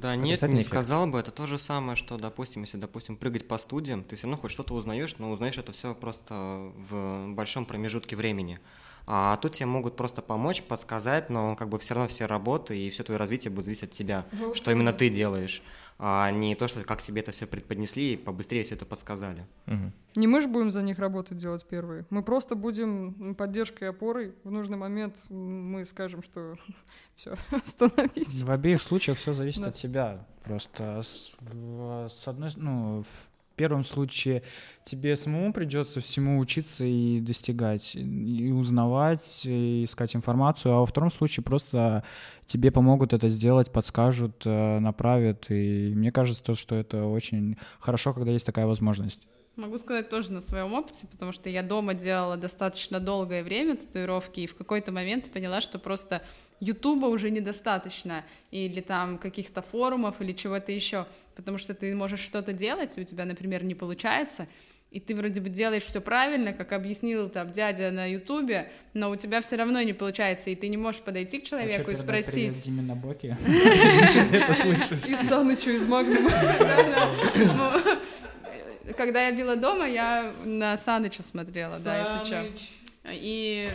Да нет, не сказал бы. Это то же самое, что, допустим, если, допустим, прыгать по студиям, ты все равно хоть что-то узнаешь, но узнаешь это все просто в большом промежутке времени. А тут тебе могут просто помочь, подсказать, но как бы все равно все работы и все твое развитие будет зависеть от тебя, Ну, что именно ты делаешь, а не то, что как тебе это все преподнесли и побыстрее все это подсказали. Мгм. Не мы же будем за них работать делать первые. Мы просто будем поддержкой и опорой. В нужный момент мы скажем, что все, остановись. В обеих случаях все зависит Да. от тебя. Просто с, в- с одной, ну, в первом случае тебе самому придется всему учиться и достигать, и узнавать, и искать информацию, а во втором случае просто тебе помогут это сделать, подскажут, э, направят. И мне кажется, то, что это очень хорошо, когда есть такая возможность. Могу сказать тоже на своем опыте, потому что я дома делала достаточно долгое время татуировки, и в какой-то момент поняла, что просто Ютуба уже недостаточно, или там каких-то форумов, или чего-то еще, потому что ты можешь что-то делать, и у тебя, например, не получается, и ты вроде бы делаешь все правильно, как объяснил там дядя на Ютубе, но у тебя все равно не получается, и ты не можешь подойти к человеку и спросить. Диме на боке, если ты это слышишь. И Санычу из Магнума. Когда я била дома, я на Саныча смотрела, да, если. Саныч. И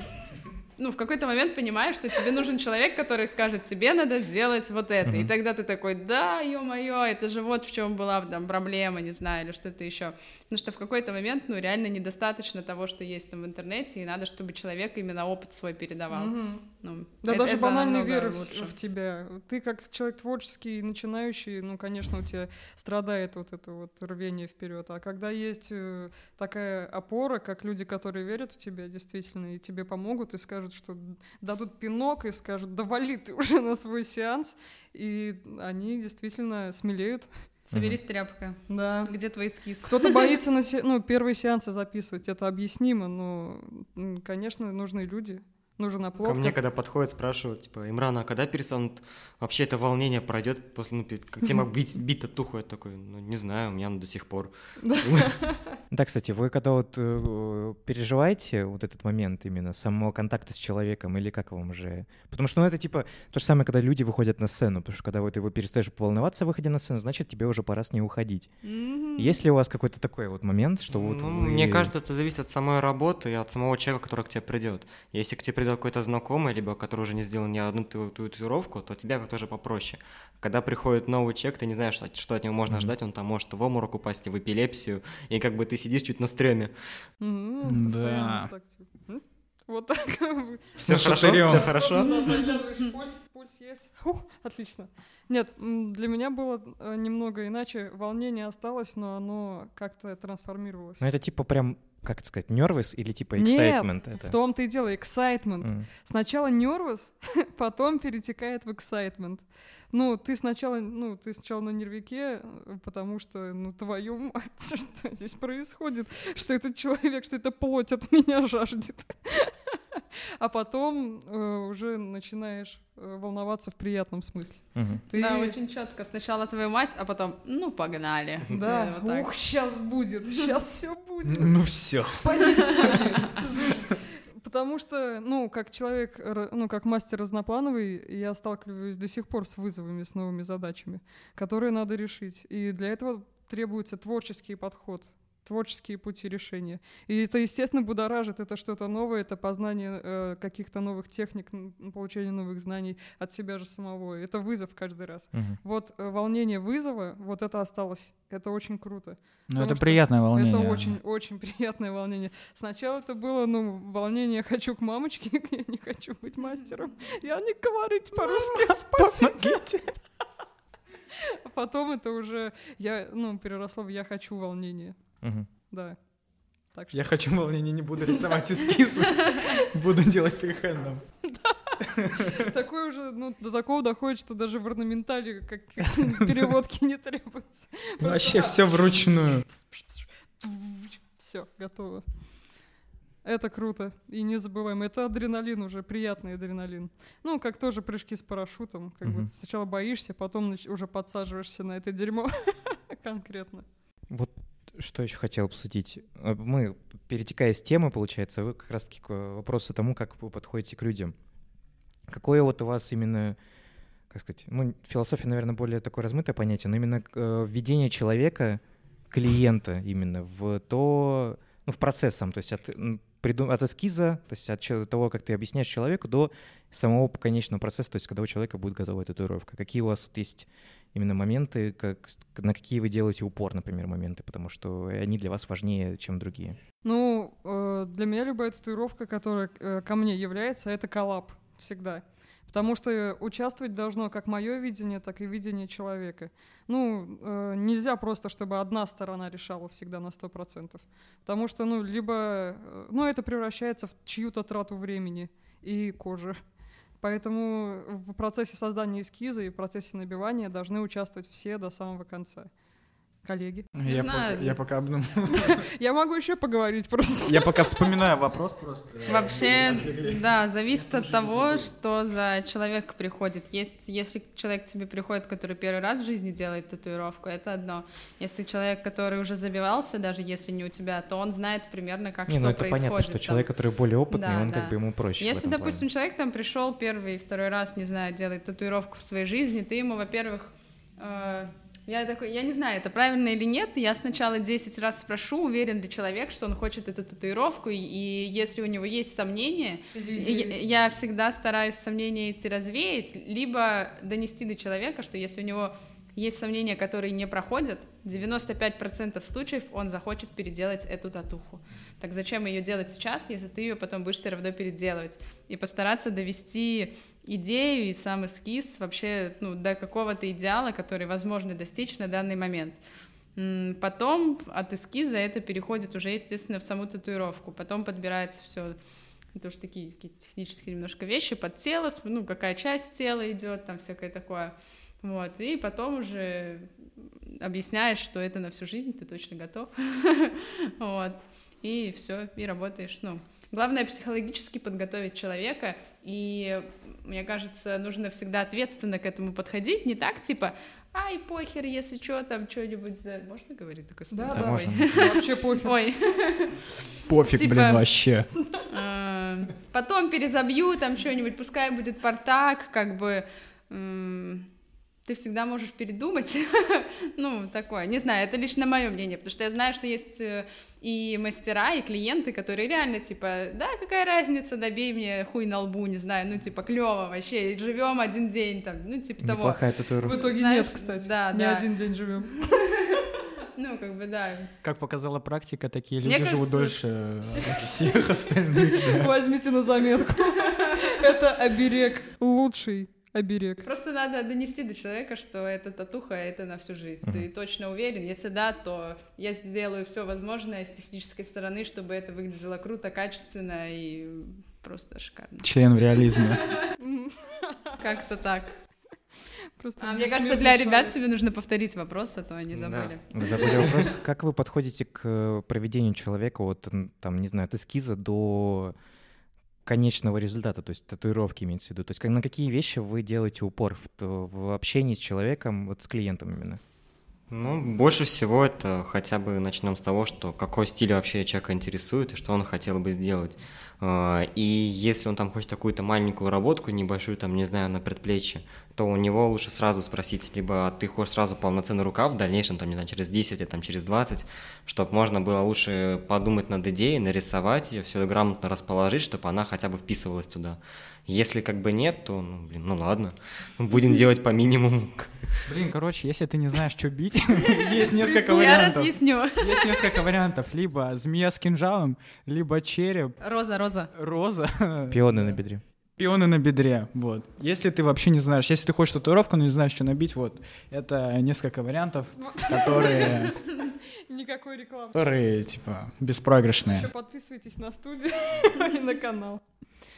ну, в какой-то момент понимаешь, что тебе нужен человек, который скажет, тебе надо сделать вот это. И тогда ты такой, да, ё-моё, это же вот в чем была там проблема, не знаю, или что-то еще. Потому что в какой-то момент, ну, реально недостаточно того, что есть там в интернете, и надо, чтобы человек именно опыт свой передавал. Мгм. Ну, Да это- даже это банальной намного веры в, в тебя. Ты как человек творческий, начинающий, ну, конечно, у тебя страдает вот это вот рвение вперед. А когда есть э, такая опора, как люди, которые верят в тебя действительно, и тебе помогут, и скажут, что дадут пинок, и скажут, да вали ты уже на свой сеанс, и они действительно смелеют. Соберись, тряпка. Да. Где твой эскиз? Кто-то боится на се- ну, первые сеансы записывать, это объяснимо, но, конечно, нужны люди, нужен оплот. Ко мне, как- когда подходят, спрашивают, типа, Имран, а когда перестанут, вообще это волнение пройдет после, ну, как тема бить, бить татуху? Я такой, ну, не знаю, у меня оно до сих пор. Да, кстати, вы когда вот э, переживаете вот этот момент именно самого контакта с человеком, или как вам уже? Потому что, ну, это типа то же самое, когда люди выходят на сцену, потому что когда вот ты его перестаешь волноваться, выходя на сцену, значит, тебе уже пора с ней уходить. Есть ли у вас какой-то такой вот момент, что вот Ну, Мне кажется, это зависит от самой работы и от самого человека, который к тебе придет. Если к тебе придет какой-то знакомый, либо который уже не сделал ни одну татуировку, то тебе как тоже попроще. Когда приходит новый человек, ты не знаешь, что- от него можно ждать, он там может в обморок упасть, в эпилепсию, и как бы ты сидишь чуть на стреме. Мгм, Да. типа? Вот так. Все хорошо, все хорошо. Пульс, пульс есть. Фух, отлично. Нет, для меня было э, немного иначе. Волнение осталось, но оно как-то трансформировалось. Ну, это типа прям, как это сказать, nervous или типа Нет, excitement? это? В том-то и дело, excitement. М. Сначала nervous, потом перетекает в excitement. Ну, ты сначала, ну, ты сначала на нервике, потому что, ну, твою мать, что здесь происходит? Что этот человек, что эта плоть от меня жаждет. А потом э, уже начинаешь э, волноваться в приятном смысле. Мгм. Ты... Да, очень четко. Сначала твою мать, а потом, ну, погнали. Да, Вот ух, сейчас будет, сейчас все будет. Ну все. Потому что, ну, как человек, ну, как мастер разноплановый, я сталкиваюсь до сих пор с вызовами, с новыми задачами, которые надо решить. И для этого требуется творческий подход. Творческие пути решения. И это, естественно, будоражит, это что-то новое, это познание э, каких-то новых техник, получение новых знаний от себя же самого. Это вызов каждый раз. Мгм. Вот э, волнение вызова, вот это осталось. Это очень круто. Ну, это приятное волнение. Это очень-очень приятное волнение. Сначала это было, ну, волнение «хочу к мамочке», я не хочу быть мастером. Я не говорить по-русски, спасите. А потом это уже, я, ну, переросло в «я хочу волнение». Да. Так что Я хочу волнение, не буду рисовать эскизы. Буду делать фрихендом. такое уже, ну, до такого доходит, что даже в орнаментале как переводки не требуется. Вообще все вручную. Все, готово. Это круто и не забываем. Это адреналин уже, приятный адреналин. Ну, как тоже прыжки с парашютом. Как бы сначала боишься, потом уже подсаживаешься на это дерьмо конкретно. Вот что еще хотел обсудить. Э, Мы, перетекая с темы, получается, вы как раз-таки к вопросу тому, как вы подходите к людям. Какое вот у вас именно, как сказать, ну, философия, наверное, более такое размытое понятие, но именно э, введение человека, клиента именно в то, ну, в процесс сам, то есть от, м, приду- от эскиза, то есть от того, как ты объясняешь человеку, до самого конечного процесса, то есть когда у человека будет готова татуировка. Какие у вас вот есть именно моменты, как, на какие вы делаете упор, например, моменты, потому что они для вас важнее, чем другие. Ну, э, для меня любая татуировка, которая э, ко мне является, это коллаб всегда. Потому что участвовать должно как мое видение, так и видение человека. Ну, э, нельзя просто, чтобы одна сторона решала всегда на 100%. Потому что, ну, либо... э, Ну, это превращается в чью-то трату времени и кожи. Поэтому в процессе создания эскиза и в процессе набивания должны участвовать все до самого конца. Коллеги. Я знаю. пока- я пока обдумал. Я могу еще поговорить просто. Я пока вспоминаю вопрос просто. Вообще, да, зависит от того, что за человек приходит. Есть, если человек к тебе приходит, который первый раз в жизни делает татуировку, это одно. Если человек, который уже забивался, даже если не у тебя, то он знает примерно, как Не, что ну это происходит. понятно, что там. человек, который более опытный, Да, он да. как бы ему проще. Если, допустим, человек там пришел первый и второй раз, не знаю, делает татуировку в своей жизни, ты ему, во-первых, э, я такой, я не знаю, это правильно или нет, я сначала 10 раз спрошу, уверен ли человек, что он хочет эту татуировку, и, если у него есть сомнения, я, я всегда стараюсь сомнения эти развеять, либо донести до человека, что если у него есть сомнения, которые не проходят, 95% случаев он захочет переделать эту татуху. Так зачем ее делать сейчас, если ты ее потом будешь все равно переделывать? И постараться довести идею и сам эскиз вообще ну, до какого-то идеала, который возможно достичь на данный момент. Потом от эскиза это переходит уже, естественно, в саму татуировку. Потом подбирается все это уж такие какие-то технические немножко вещи под тело, ну, какая часть тела идет, там всякое такое. Вот, и потом уже объясняешь, что это на всю жизнь, ты точно готов. Вот, и все, и работаешь, ну. Главное психологически подготовить человека, и мне кажется, нужно всегда ответственно к этому подходить, не так, типа, ай, похер, если что, там что-нибудь за... Можно говорить такое слово? Да, Да, можно. Вообще похер. Ой, Пофиг, Типа- блин, вообще. Э, Потом перезабью там что-нибудь, пускай будет портак, как бы ты всегда можешь передумать. ну, такое. Не знаю, это лично мое мнение, потому что я знаю, что есть э, и мастера, и клиенты, которые реально типа, да, какая разница, добей мне хуй на лбу, не знаю, ну, типа, клево вообще, живем один день, там, ну, типа того. Неплохая В татуировка. итоге Знаешь, нет, кстати. да, Не да. один день живем. Ну, как бы, да. Как показала практика, такие Мне люди живут кажется, дольше всех остальных. Возьмите на заметку. Это оберег. Лучший оберег. Просто надо донести до человека, что это татуха, это на всю жизнь. Ты точно уверен? Если да, то я сделаю все возможное с технической стороны, чтобы это выглядело круто, качественно и просто шикарно. Член в реализме. Как-то так. Просто А мне кажется, для ребят шарик. тебе нужно повторить вопрос, а то они Да. забыли. Вы забыли вопрос. Как вы подходите к э, проведению человека от, м, там, не знаю, от эскиза до конечного результата, то есть татуировки имеется в виду? То есть на какие вещи вы делаете упор в, в общении с человеком, вот с клиентом именно? Ну, больше всего это хотя бы начнем с того, что какой стиль вообще человека интересует и что он хотел бы сделать. А, И если он там хочет какую-то маленькую работку, небольшую, там, не знаю, на предплечье, то у него лучше сразу спросить, либо ты хочешь сразу полноценный рукав в дальнейшем, там, не знаю, через 10 или там через 20, чтобы можно было лучше подумать над идеей, нарисовать ее, все грамотно расположить, чтобы она хотя бы вписывалась туда. Если как бы нет, то, ну, блин, ну ладно, будем делать по минимуму. Блин, короче, если ты не знаешь, что бить, есть несколько Я вариантов. разъясню. Есть несколько вариантов. Либо змея с кинжалом, либо череп, Роза, Роза. роза, Пионы на бедре. Пионы на бедре. Вот. Если ты вообще не знаешь, если ты хочешь татуировку, но не знаешь, что набить, вот. Это несколько вариантов, которые, Никакой рекламы. которые типа, беспроигрышные. Еще подписывайтесь на студию и на канал.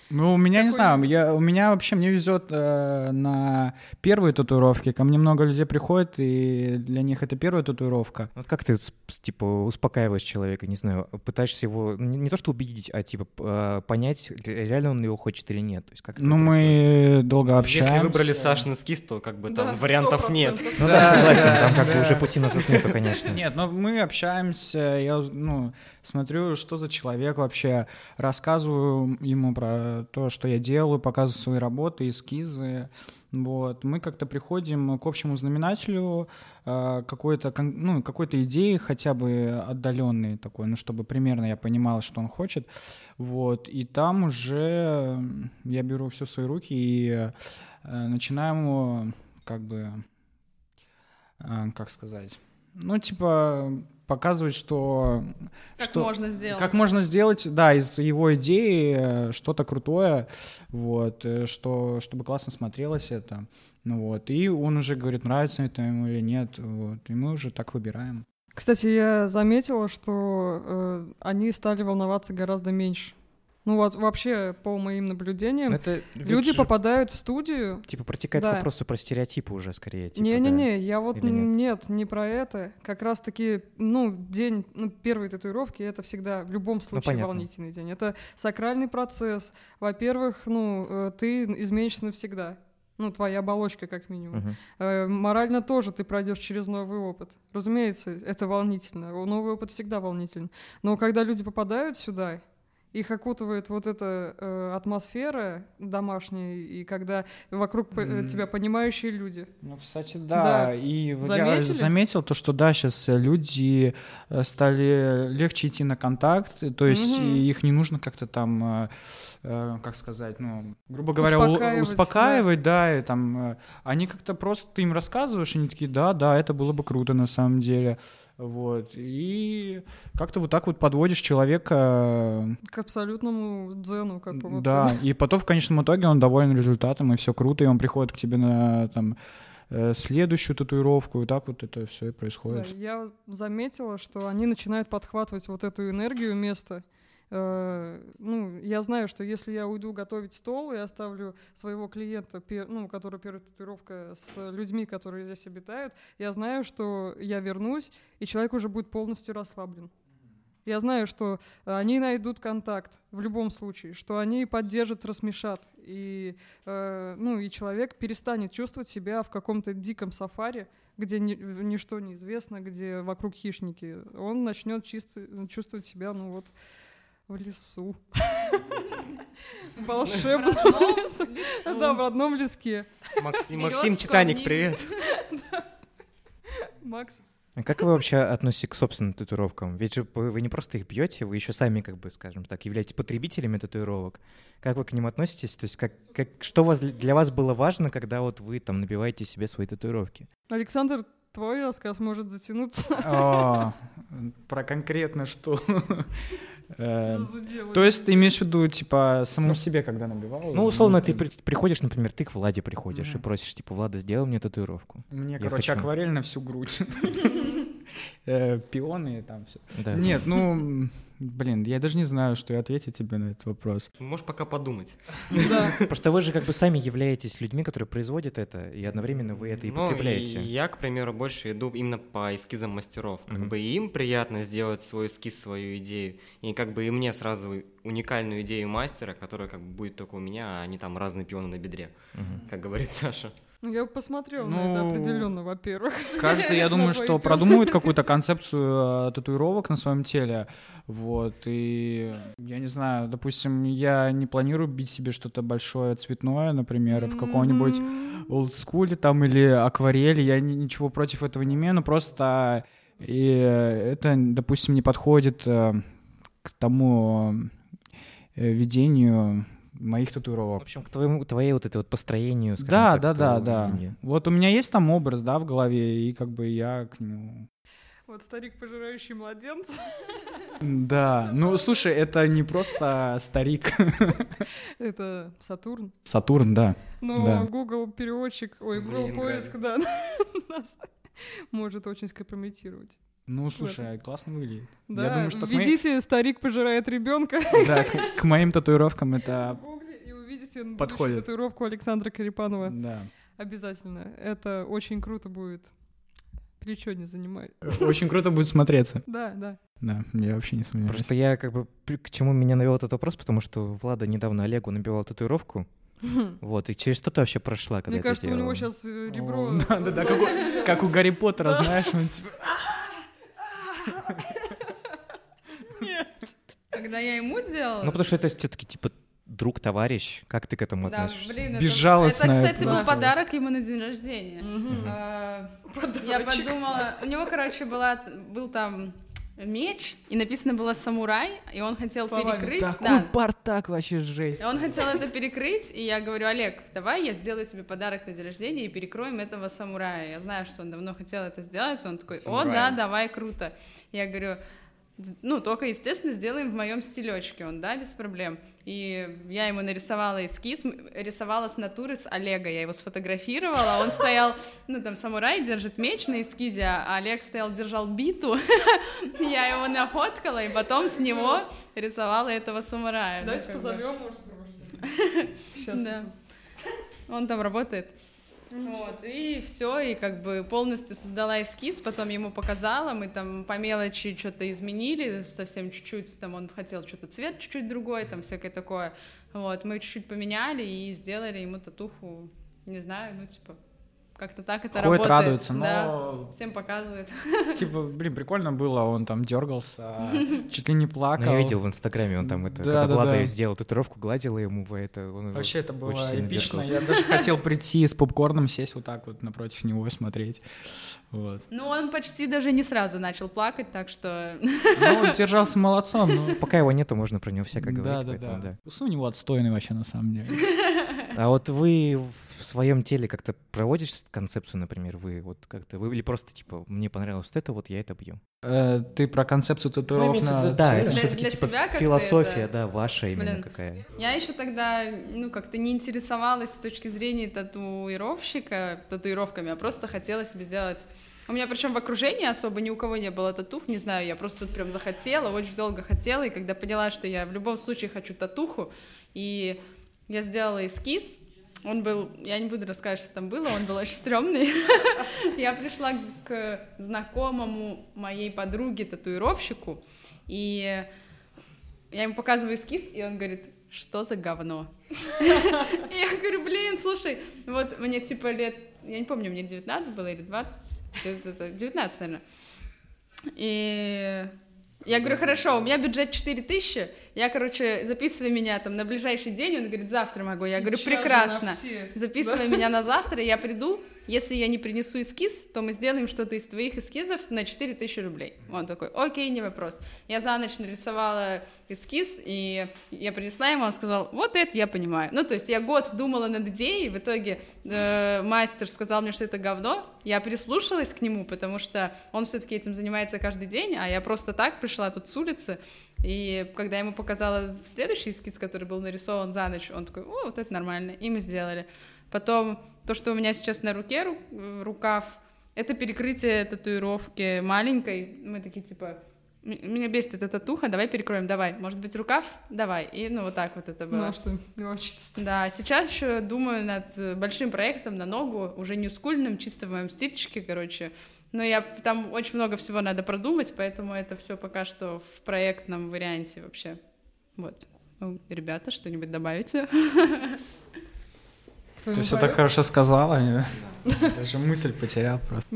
Ну, у меня, не знаю, я, у меня вообще, мне везет э, на первые татуировки. Ко мне много людей приходит, и для них это первая татуировка. Вот как ты, типа, успокаиваешь человека, не знаю, пытаешься его, не, не то что убедить, а, типа, а, понять, ре- реально он его хочет или нет? То есть как Ну, происходит? мы долго общаемся. Если выбрали Сашин эскиз, то как бы там Да, вариантов нет. 100%. Ну да, согласен, там как бы уже пути назад нету, конечно. Нет, но мы общаемся, я ну, смотрю, что за человек вообще, рассказываю ему про то, что я делаю, показываю свои работы, эскизы. Вот. Мы как-то приходим к общему знаменателю э, какой-то, ну, какой-то идеи, хотя бы отдаленной такой, ну, чтобы примерно я понимал, что он хочет. Вот. И там уже я беру все в свои руки и э, начинаем, э, как бы, э, как сказать, ну, типа, показывать, что... Как что, можно сделать. Как можно сделать, да, из его идеи э, что-то крутое, вот, э, что, чтобы классно смотрелось это. Ну вот, и он уже говорит, нравится это ему или нет, вот, и мы уже так выбираем. Кстати, я заметила, что э, они стали волноваться гораздо меньше. Ну вот вообще, по моим наблюдениям, Ну, Это люди же, попадают в студию. Типа протекает Да. к вопросу про стереотипы уже скорее. типа, да. Не-не-не, я вот Или нет? нет? не про это. Как раз-таки, ну, день ну, первой татуировки это всегда в любом случае понятно. волнительный день. Это сакральный процесс. Во-первых, ну, э, ты изменишься навсегда. Ну, твоя оболочка, как минимум. Мгм. Э, Морально тоже ты пройдешь через новый опыт. Разумеется, это волнительно. Новый опыт всегда волнителен. Но когда люди попадают сюда, их окутывает вот эта э, атмосфера домашняя, и когда вокруг э, М. тебя понимающие люди. Ну, кстати, да, Да. и вот Заметили? я заметил то, что да, сейчас люди э, стали легче идти на контакт, то есть и их не нужно как-то там, э, э, как сказать, ну, грубо говоря, Успокаивать, успокаивать, да, и там, э, они как-то просто, ты им рассказываешь, и они такие, да, да, это было бы круто на самом деле, вот, и как-то вот так вот подводишь человека, К абсолютному дзену, как бы. вот. да, и потом в конечном итоге он доволен результатом, и все круто, и он приходит к тебе на, там, э, следующую татуировку, и так вот это все и Да, происходит. я заметила, что они начинают подхватывать вот эту энергию места. Э, ну, я знаю, что если я уйду готовить стол и оставлю своего клиента, ну, у которого первая татуировка с людьми, которые здесь обитают, я знаю, что я вернусь, и человек уже будет полностью расслаблен. Я знаю, что они найдут контакт в любом случае, что они поддержат, рассмешат, и, э, ну, и человек перестанет чувствовать себя в каком-то диком сафари, где ни- ничто не известно, где вокруг хищники. Он начнет чисто, чувствовать себя, ну вот, в лесу. Волшебно. Да, в родном леске. Максим, Титаник, ник. привет. Макс. А как вы вообще относитесь к собственным татуировкам? Ведь же вы не просто их бьете, вы еще сами, как бы, скажем так, являетесь потребителями татуировок. Как вы к ним относитесь? То есть как, как, что вас, для вас было важно, когда вот вы там набиваете себе свои татуировки? Александр, твой рассказ может затянуться. А, Про конкретно что? Э, Зазудело. То есть ты имеешь в виду, типа, самому себе, когда набивал? Ну, условно, ты при- приходишь, например, ты к Владе приходишь и просишь, типа, Влада, сделай мне татуировку. Мне, Я короче, хочу. акварель на всю грудь. Э, Пионы и там все. Нет, ну, блин, я даже не знаю, что и ответить тебе на этот вопрос. Можешь пока подумать. Да. Просто вы же как бы сами являетесь людьми, которые производят это, и одновременно вы это и Ну, потребляете. я, к примеру, больше иду именно по эскизам мастеров. Как бы и им приятно сделать свой эскиз, свою идею. И как бы и мне сразу уникальную идею мастера, которая как бы будет только у меня, а не там разные пионы на бедре, как говорит Саша. Ну, я бы посмотрела на это Ну, определенно, во-первых. Каждый, я думаю, что продумывает какую-то концепцию э, татуировок на своем теле. Вот, и я не знаю, допустим, я не планирую бить себе что-то большое цветное, например, в каком-нибудь олдскуле там или акварели. Я ни- ничего против этого не имею, но просто и это, допустим, не подходит э, к тому э, видению моих В татуировок. общем, к твоему, твоей вот этой вот построению, скажем Да, так, да, да, да. видения. Вот у меня есть там образ, да, в голове, и как бы я к нему Вот старик, пожирающий младенца. Да, ну слушай, это не просто старик. Это Сатурн. Сатурн, да. Но Да. Google переводчик, ой, В Google поиск, да, нас может очень скомпрометировать. Ну слушай, классно выглядит. Да, Я думаю, что к, мои- введите «старик пожирает ребенка» да, к- к моим татуировкам это... и увидите Подходит. татуировку Александра Карипанова. Да. Обязательно. Это очень круто будет. Плечо не занимает. Очень круто будет смотреться. Да, да. Да, я вообще не сомневаюсь. Просто я как бы к чему меня навел этот вопрос, потому что Влада недавно Олегу набивала татуировку. Вот, и через что ты вообще прошла, когда Мне кажется, у него сейчас ребро... О, Да-да-да, как у Гарри Поттера, знаешь, он типа... Когда я ему делала... Ну, потому что это все-таки типа друг, товарищ. Как ты к этому Да, относишься? блин, это- Безжалостно Это, кстати, был подарок ему на день рождения. А, Я подумала, у него, короче, была, был там меч, и написано было «самурай», и он хотел Словами. перекрыть. Такой да. бардак вообще жесть. И Он хотел это перекрыть, и я говорю, Олег, давай я сделаю тебе подарок на день рождения и перекроем этого самурая. Я знаю, что он давно хотел это сделать, он такой, о, да, давай, круто. Я говорю, «Д- ну, только, естественно, сделаем в моем стилечке. Он, да, без проблем. И я ему нарисовала эскиз, рисовала с натуры с Олега, я его сфотографировала, он стоял, ну, там, самурай держит меч на эскизе, а Олег стоял, держал биту, я его нафоткала, и потом с него рисовала этого самурая. Ну, Давайте позовем, может, Сейчас. Да. Он там работает. Вот, и все, и как бы полностью создала эскиз, потом ему показала, мы там по мелочи что-то изменили, совсем чуть-чуть, там он хотел что-то цвет чуть-чуть другой, там всякое такое. Вот, мы чуть-чуть поменяли и сделали ему татуху, не знаю, ну типа, как-то так это Ходит, работает. радуется, Да, но всем показывает. типа, блин, прикольно было, он там дергался, чуть ли не Ну, плакал. я видел в Инстаграме, он там это, Да, когда да, Влада да. сделал татуировку, гладила ему в это. он Вообще это было эпично. дергался. Я даже хотел прийти с попкорном, сесть вот так вот напротив него и смотреть. Вот. Ну, он почти даже не сразу начал плакать, так что... Ну, он держался молодцом. Ну, Пока его нету, можно про него всякое да, говорить. да, поэтому да. да. Усы у него отстойный вообще на самом деле. А вот вы в своем теле как-то проводишь концепцию, например, вы вот как-то, вы или просто типа, мне понравилось вот это, вот я это бью. Э, Ты про концепцию Ну, татуировок в на да, это все-таки типа философия, это- да, ваша именно Блин. какая. Я еще тогда, ну, как-то не интересовалась с точки зрения татуировщика татуировками, а просто хотела себе сделать... У меня причем в окружении особо ни у кого не было татух, не знаю, я просто вот прям захотела, очень долго хотела, и когда поняла, что я в любом случае хочу татуху, и я сделала эскиз, он был, я не буду рассказывать, что там было, он был очень стрёмный. Я пришла к, знакомому моей подруге татуировщику, и я ему показываю эскиз, и он говорит, что за говно? Я говорю, блин, слушай, вот мне типа лет, я не помню, мне 19 было или 20, где-то 19, наверное. И я говорю, хорошо, у меня бюджет 4000, я, короче, записывай меня там на ближайший день, он говорит, завтра могу. Я говорю, Сейчас же прекрасно. Записывай меня на завтра, я приду. Если я не принесу эскиз, то мы сделаем что-то из твоих эскизов на 4000 рублей. Он такой, окей, не вопрос. Я за ночь нарисовала эскиз, и я принесла ему, он сказал, вот это я понимаю. Ну, то есть я год думала над идеей, в итоге э, мастер сказал мне, что это говно, я прислушалась к нему, потому что он все-таки этим занимается каждый день, а я просто так пришла тут с улицы, и когда я ему показала следующий эскиз, который был нарисован за ночь, он такой, о, вот это нормально, и мы сделали. Потом то, что у меня сейчас на руке, ру- рукав, это перекрытие татуировки маленькой. Мы такие, типа, «М- меня бесит эта татуха, давай перекроем, давай. Может быть, рукав? Давай. И ну вот так вот это было. Ну, что, мелочиться Да, сейчас еще думаю над э, большим проектом на ногу, уже не скульным, чисто в моем стильчике, короче. Но я там очень много всего надо продумать, поэтому это все пока что в проектном варианте вообще. Вот. Ну, ребята, что-нибудь добавите? Ты все так хорошо сказала. Даже мысль потерял просто.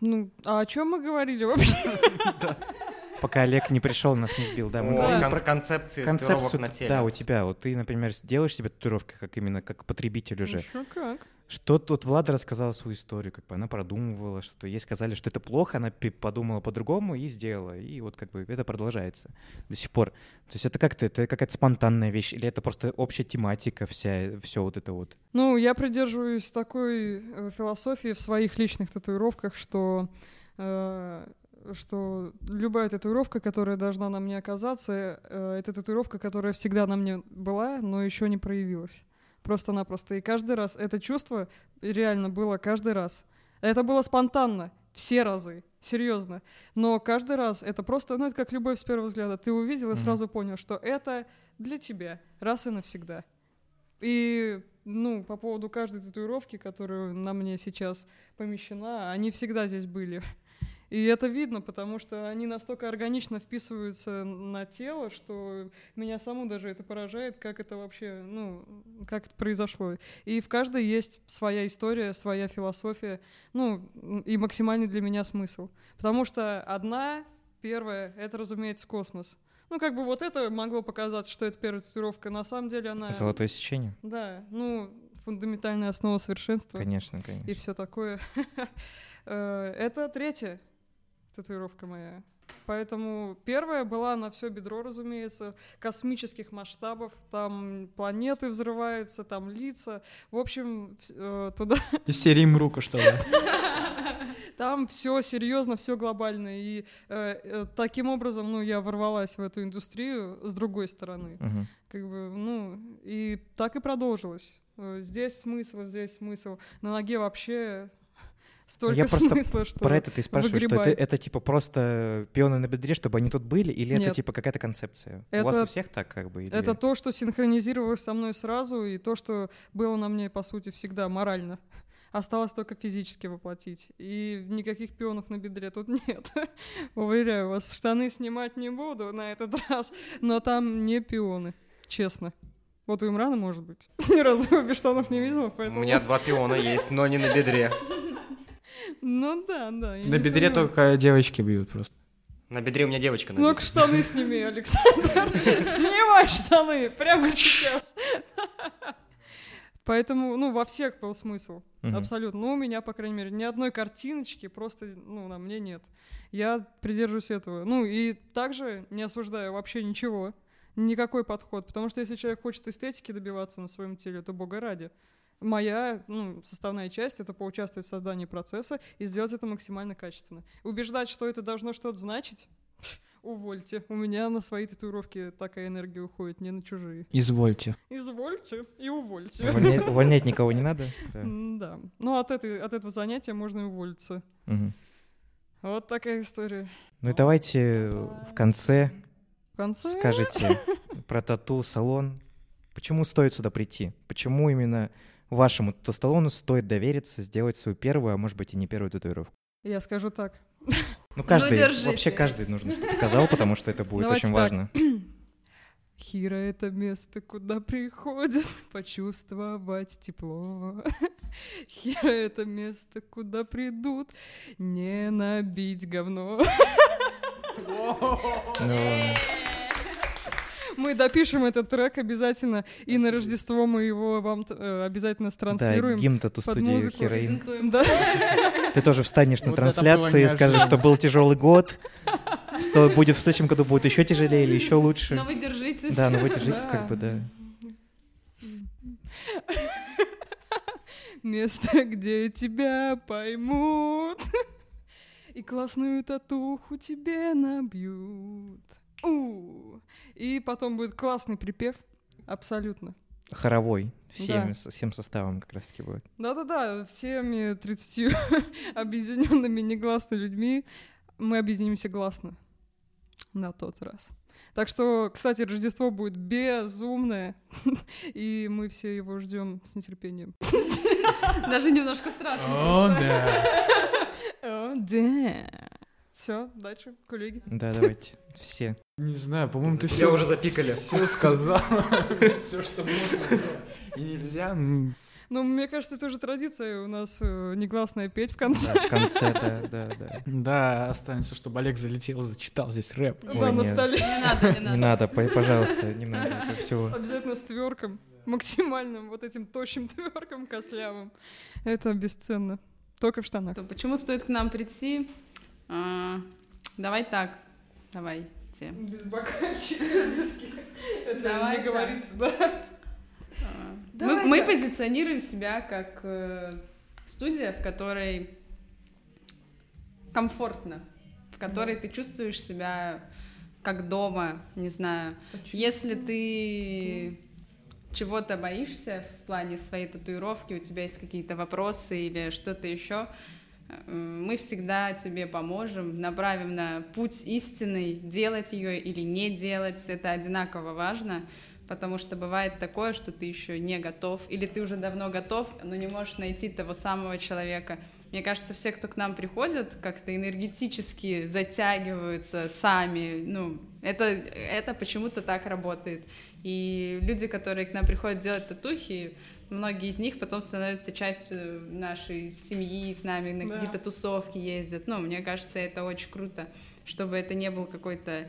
Ну, а о чем мы говорили вообще? Пока Олег не пришел, нас не сбил, да. Мы про концепции татуировок концепцию, на теле. да, у тебя. Вот ты, например, делаешь себе татуировки как именно как потребитель уже. Еще как. Что тут Влада рассказала свою историю, как бы она продумывала что-то. Ей сказали, что это плохо, она подумала по-другому и сделала. И вот как бы это продолжается до сих пор. То есть это как-то, это какая-то спонтанная вещь, или это просто общая тематика вся, все вот это вот. Ну, я придерживаюсь такой э, философии в своих личных татуировках, что э, что любая татуировка, которая должна на мне оказаться, э, это татуировка, которая всегда на мне была, но еще не проявилась. Просто-напросто. И каждый раз это чувство реально было каждый раз. Это было спонтанно, все разы, серьезно. Но каждый раз это просто, ну, это как любовь с первого взгляда. Ты увидел и Мгм. сразу понял, что это для тебя раз и навсегда. И, ну, по поводу каждой татуировки, которая на мне сейчас помещена, они всегда здесь были. И это видно, потому что они настолько органично вписываются на тело, что меня саму даже это поражает, как это вообще, ну, как это произошло. И в каждой есть своя история, своя философия, ну, и максимальный для меня смысл. Потому что одна, первая, это, разумеется, космос. Ну, как бы вот это могло показаться, что это первая татуировка. На самом деле она... Золотое сечение? Да, ну, фундаментальная основа совершенства Конечно, и конечно. все такое. Э, Это третья татуировка моя. Поэтому первая была на все бедро, разумеется, космических масштабов. Там планеты взрываются, там лица. В общем, э, туда Из серии Мрука, что ли? там все серьезно, все глобально. И э, э, таким образом, ну, я ворвалась в эту индустрию с другой стороны. Мгм. Как бы, ну, и так и продолжилось. Э, Здесь смысл, здесь смысл. На ноге вообще столько я просто смысла, что... Про это ты спрашиваешь, что это, выгребай. это типа просто пионы на бедре, чтобы они тут были, или это Нет. типа какая-то концепция? У вас Это- у всех так как бы? или- Это то, что синхронизировалось со мной сразу, и то, что было на мне, по сути, всегда морально. Осталось только физически воплотить. И никаких пионов на бедре тут нет. Уверяю вас, штаны снимать не буду на этот раз, но там не пионы, честно. Вот у Имрана, может быть. Ни разу без штанов не видела, У поэтому... меня два пиона есть, но не на бедре. Ну да, да. На бедре только девочки бьют просто. На бедре у меня девочка на Ну-ка, штаны сними, Александр. Снимай штаны прямо сейчас. Поэтому, ну, во всех был смысл. Мгм. Абсолютно. Ну, у меня, по крайней мере, ни одной картиночки просто, ну, на мне нет. Я придерживаюсь этого. Ну, и также не осуждаю вообще ничего. Никакой подход. Потому что если человек хочет эстетики добиваться на своем теле, то бога ради. Моя ну, составная часть — это поучаствовать в создании процесса и сделать это максимально качественно. Убеждать, что это должно что-то значить, увольте. У меня на свои татуировки такая энергия уходит, не на чужие. Извольте. Извольте и увольте. Увольнять, увольнять никого не надо? Да. Да. Ну, от, этой, от этого занятия можно и уволиться. Мгм. Вот такая история. Ну и давайте в конце В конце... скажете про тату-салон. Почему стоит сюда прийти? Почему именно вашему тату-салону стоит довериться, сделать свою первую, а может быть и не первую татуировку? Я скажу так. Ну, каждый, держитесь. вообще каждый нужно, чтобы сказал, потому что это будет Давайте очень так. важно. Хира — это место, куда приходят почувствовать тепло. Хира — это место, куда придут не набить говно. Ну, Мы допишем этот трек обязательно, и на Рождество мы его вам э, обязательно да, странслируем. гимн тату студии. Хероин. Да. Ты тоже встанешь на трансляции и скажешь, что был тяжелый год, что будет в следующем году будет еще тяжелее или еще лучше. Но вы держитесь. Да, ну вы держитесь Да. как бы, да. Место, где тебя поймут. И классную татуху тебе набьют. У. И потом будет классный припев. Абсолютно. Хоровой. Всем, Да. всем составом как раз таки будет. Да-да-да, всеми 30 объединенными негласными людьми мы объединимся гласно на тот раз. Так что, кстати, Рождество будет безумное, и мы все его ждем с нетерпением. Даже немножко страшно. О, да. О, да. Все, дальше, коллеги. Да, давайте. Все. Не знаю, по-моему, ты все уже запикали. все сказал. Все, что можно было. И нельзя. Ну, мне кажется, это уже традиция у нас э, негласная петь в конце. Да, в конце, да, да, да. Да, останется, чтобы Олег залетел, зачитал здесь рэп. Да, на нет. столе. Не надо, не Не надо. надо, по- пожалуйста, не надо. Это все. Обязательно с тверком. Максимальным вот этим тощим тверком кослявым. Это бесценно. Только в штанах. То почему стоит к нам прийти? А, давай так. Давайте. Без бокальчика, Это Давай не так. говорится, да? А, Мы, Давай позиционируем себя как э, студия, в которой комфортно, в которой ты чувствуешь себя как дома, не знаю. Если ты чего-то боишься в плане своей татуировки, у тебя есть какие-то вопросы или что-то еще, мы всегда тебе поможем, направим на путь истинный, делать ее или не делать, это одинаково важно, потому что бывает такое, что ты еще не готов, или ты уже давно готов, но не можешь найти того самого человека. Мне кажется, все, кто к нам приходят, как-то энергетически затягиваются сами, ну, это, это почему-то так работает. И люди, которые к нам приходят делать татухи, многие из них потом становятся частью нашей семьи, с нами на Да. какие-то тусовки ездят. Ну, мне кажется, это очень круто, чтобы это не был какой-то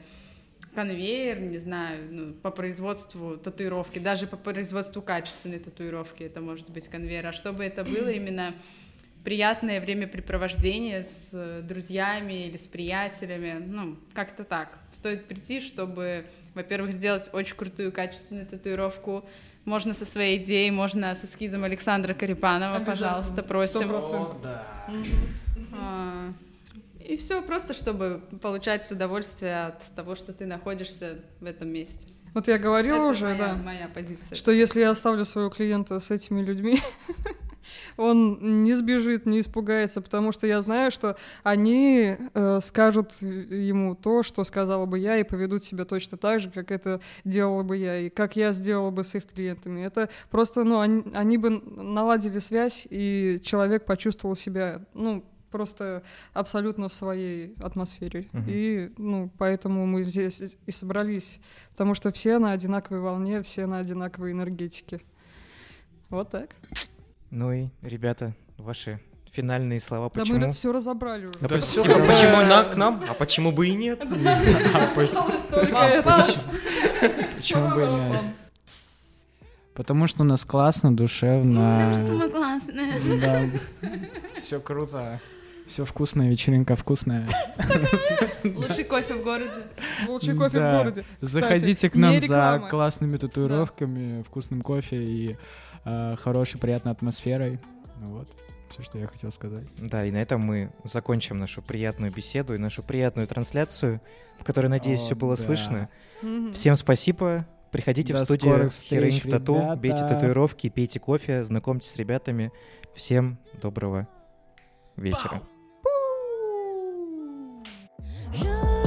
конвейер, не знаю, ну, по производству татуировки, даже по производству качественной татуировки это может быть конвейер, а чтобы это было именно приятное времяпрепровождение с друзьями или с приятелями, ну, как-то так. Стоит прийти, чтобы, во-первых, сделать очень крутую качественную татуировку, можно со своей идеей, можно со эскизом Александра Карипанова, пожалуйста, просим. Сто процентов. А, И все просто, чтобы получать удовольствие от того, что ты находишься в этом месте. Вот я говорила Это уже, моя, да. моя позиция. Что если я оставлю своего клиента с этими людьми, он не сбежит, не испугается, потому что я знаю, что они э, скажут ему то, что сказала бы я, и поведут себя точно так же, как это делала бы я, и как я сделала бы с их клиентами. Это просто, ну, они, они бы наладили связь, и человек почувствовал себя, ну, просто абсолютно в своей атмосфере. Мгм. И, ну, поэтому мы здесь и собрались, потому что все на одинаковой волне, все на одинаковой энергетике. Вот так. Ну и, ребята, ваши финальные слова. Да Почему? мы все разобрали уже. Да Да почему? всё, а почему на, к нам? А почему бы и нет? Только это. Почему бы и нет? Потому что у нас классно, душевно. мы классные. Да. Все круто. Все вкусная, вечеринка вкусная. Лучший кофе в городе. Лучший кофе Да. в городе. Заходите к нам за классными татуировками, вкусным кофе и Э, хорошей, приятной атмосферой. Ну вот все, что я хотел сказать. Да, и на этом мы закончим нашу приятную беседу и нашу приятную трансляцию, в которой, надеюсь, все было да. слышно. Всем спасибо. Приходите До в студию Херынь Тату, бейте татуировки, пейте кофе, знакомьтесь с ребятами. Всем доброго вечера. Je.